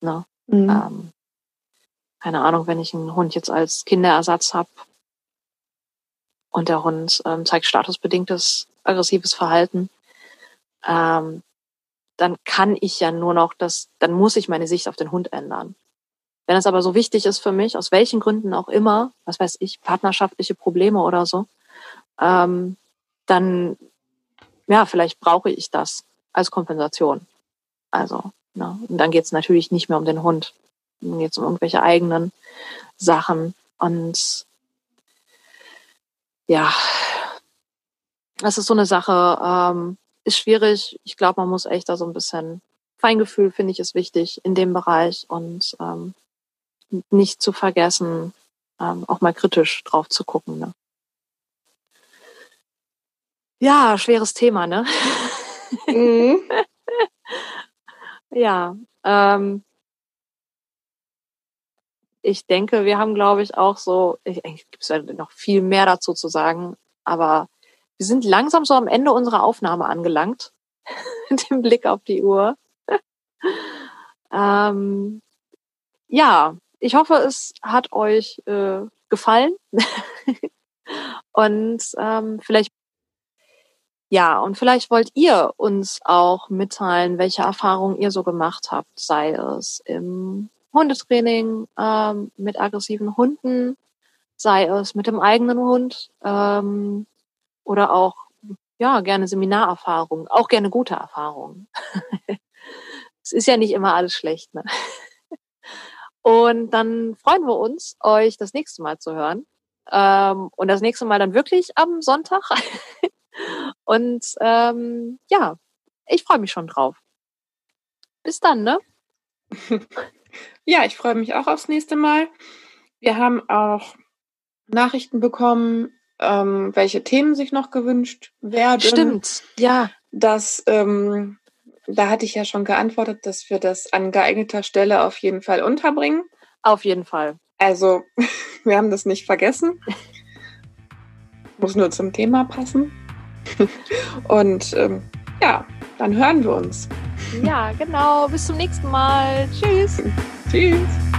Ne? Mhm. Ähm, keine Ahnung, wenn ich einen Hund jetzt als Kinderersatz habe und der Hund ähm, zeigt statusbedingtes aggressives Verhalten, ähm, dann kann ich ja nur noch das, dann muss ich meine Sicht auf den Hund ändern. Wenn es aber so wichtig ist für mich, aus welchen Gründen auch immer, was weiß ich, partnerschaftliche Probleme oder so, ähm, dann, ja, vielleicht brauche ich das als Kompensation. Also, ne, und dann geht es natürlich nicht mehr um den Hund. Dann geht es um irgendwelche eigenen Sachen. Und ja, das ist so eine Sache, ähm, ist schwierig. Ich glaube, man muss echt da so ein bisschen Feingefühl, finde ich, ist wichtig in dem Bereich und ähm, nicht zu vergessen, ähm, auch mal kritisch drauf zu gucken. Ne? Ja, schweres Thema, ne? Mhm. [laughs] ja. Ähm, ich denke, wir haben, glaube ich, auch so, ich, gibt es ja noch viel mehr dazu zu sagen, aber wir sind langsam so am Ende unserer Aufnahme angelangt, [laughs] mit dem Blick auf die Uhr. [laughs] ähm, ja, ich hoffe, es hat euch äh, gefallen. Und ähm, vielleicht ja, und vielleicht wollt ihr uns auch mitteilen, welche Erfahrungen ihr so gemacht habt, sei es im Hundetraining ähm, mit aggressiven Hunden, sei es mit dem eigenen Hund ähm, oder auch ja gerne Seminarerfahrungen, auch gerne gute Erfahrungen. [laughs] es ist ja nicht immer alles schlecht. Ne? Und dann freuen wir uns, euch das nächste Mal zu hören. Ähm, und das nächste Mal dann wirklich am Sonntag. [laughs] und ähm, ja, ich freue mich schon drauf. Bis dann, ne? [laughs] ja, ich freue mich auch aufs nächste Mal. Wir haben auch Nachrichten bekommen, ähm, welche Themen sich noch gewünscht werden. Stimmt, ja. Das, ähm, da hatte ich ja schon geantwortet, dass wir das an geeigneter Stelle auf jeden Fall unterbringen. Auf jeden Fall. Also, [laughs] wir haben das nicht vergessen. Muss nur zum Thema passen. [laughs] Und ähm, ja, dann hören wir uns. Ja, genau. Bis zum nächsten Mal. Tschüss. [laughs] Tschüss.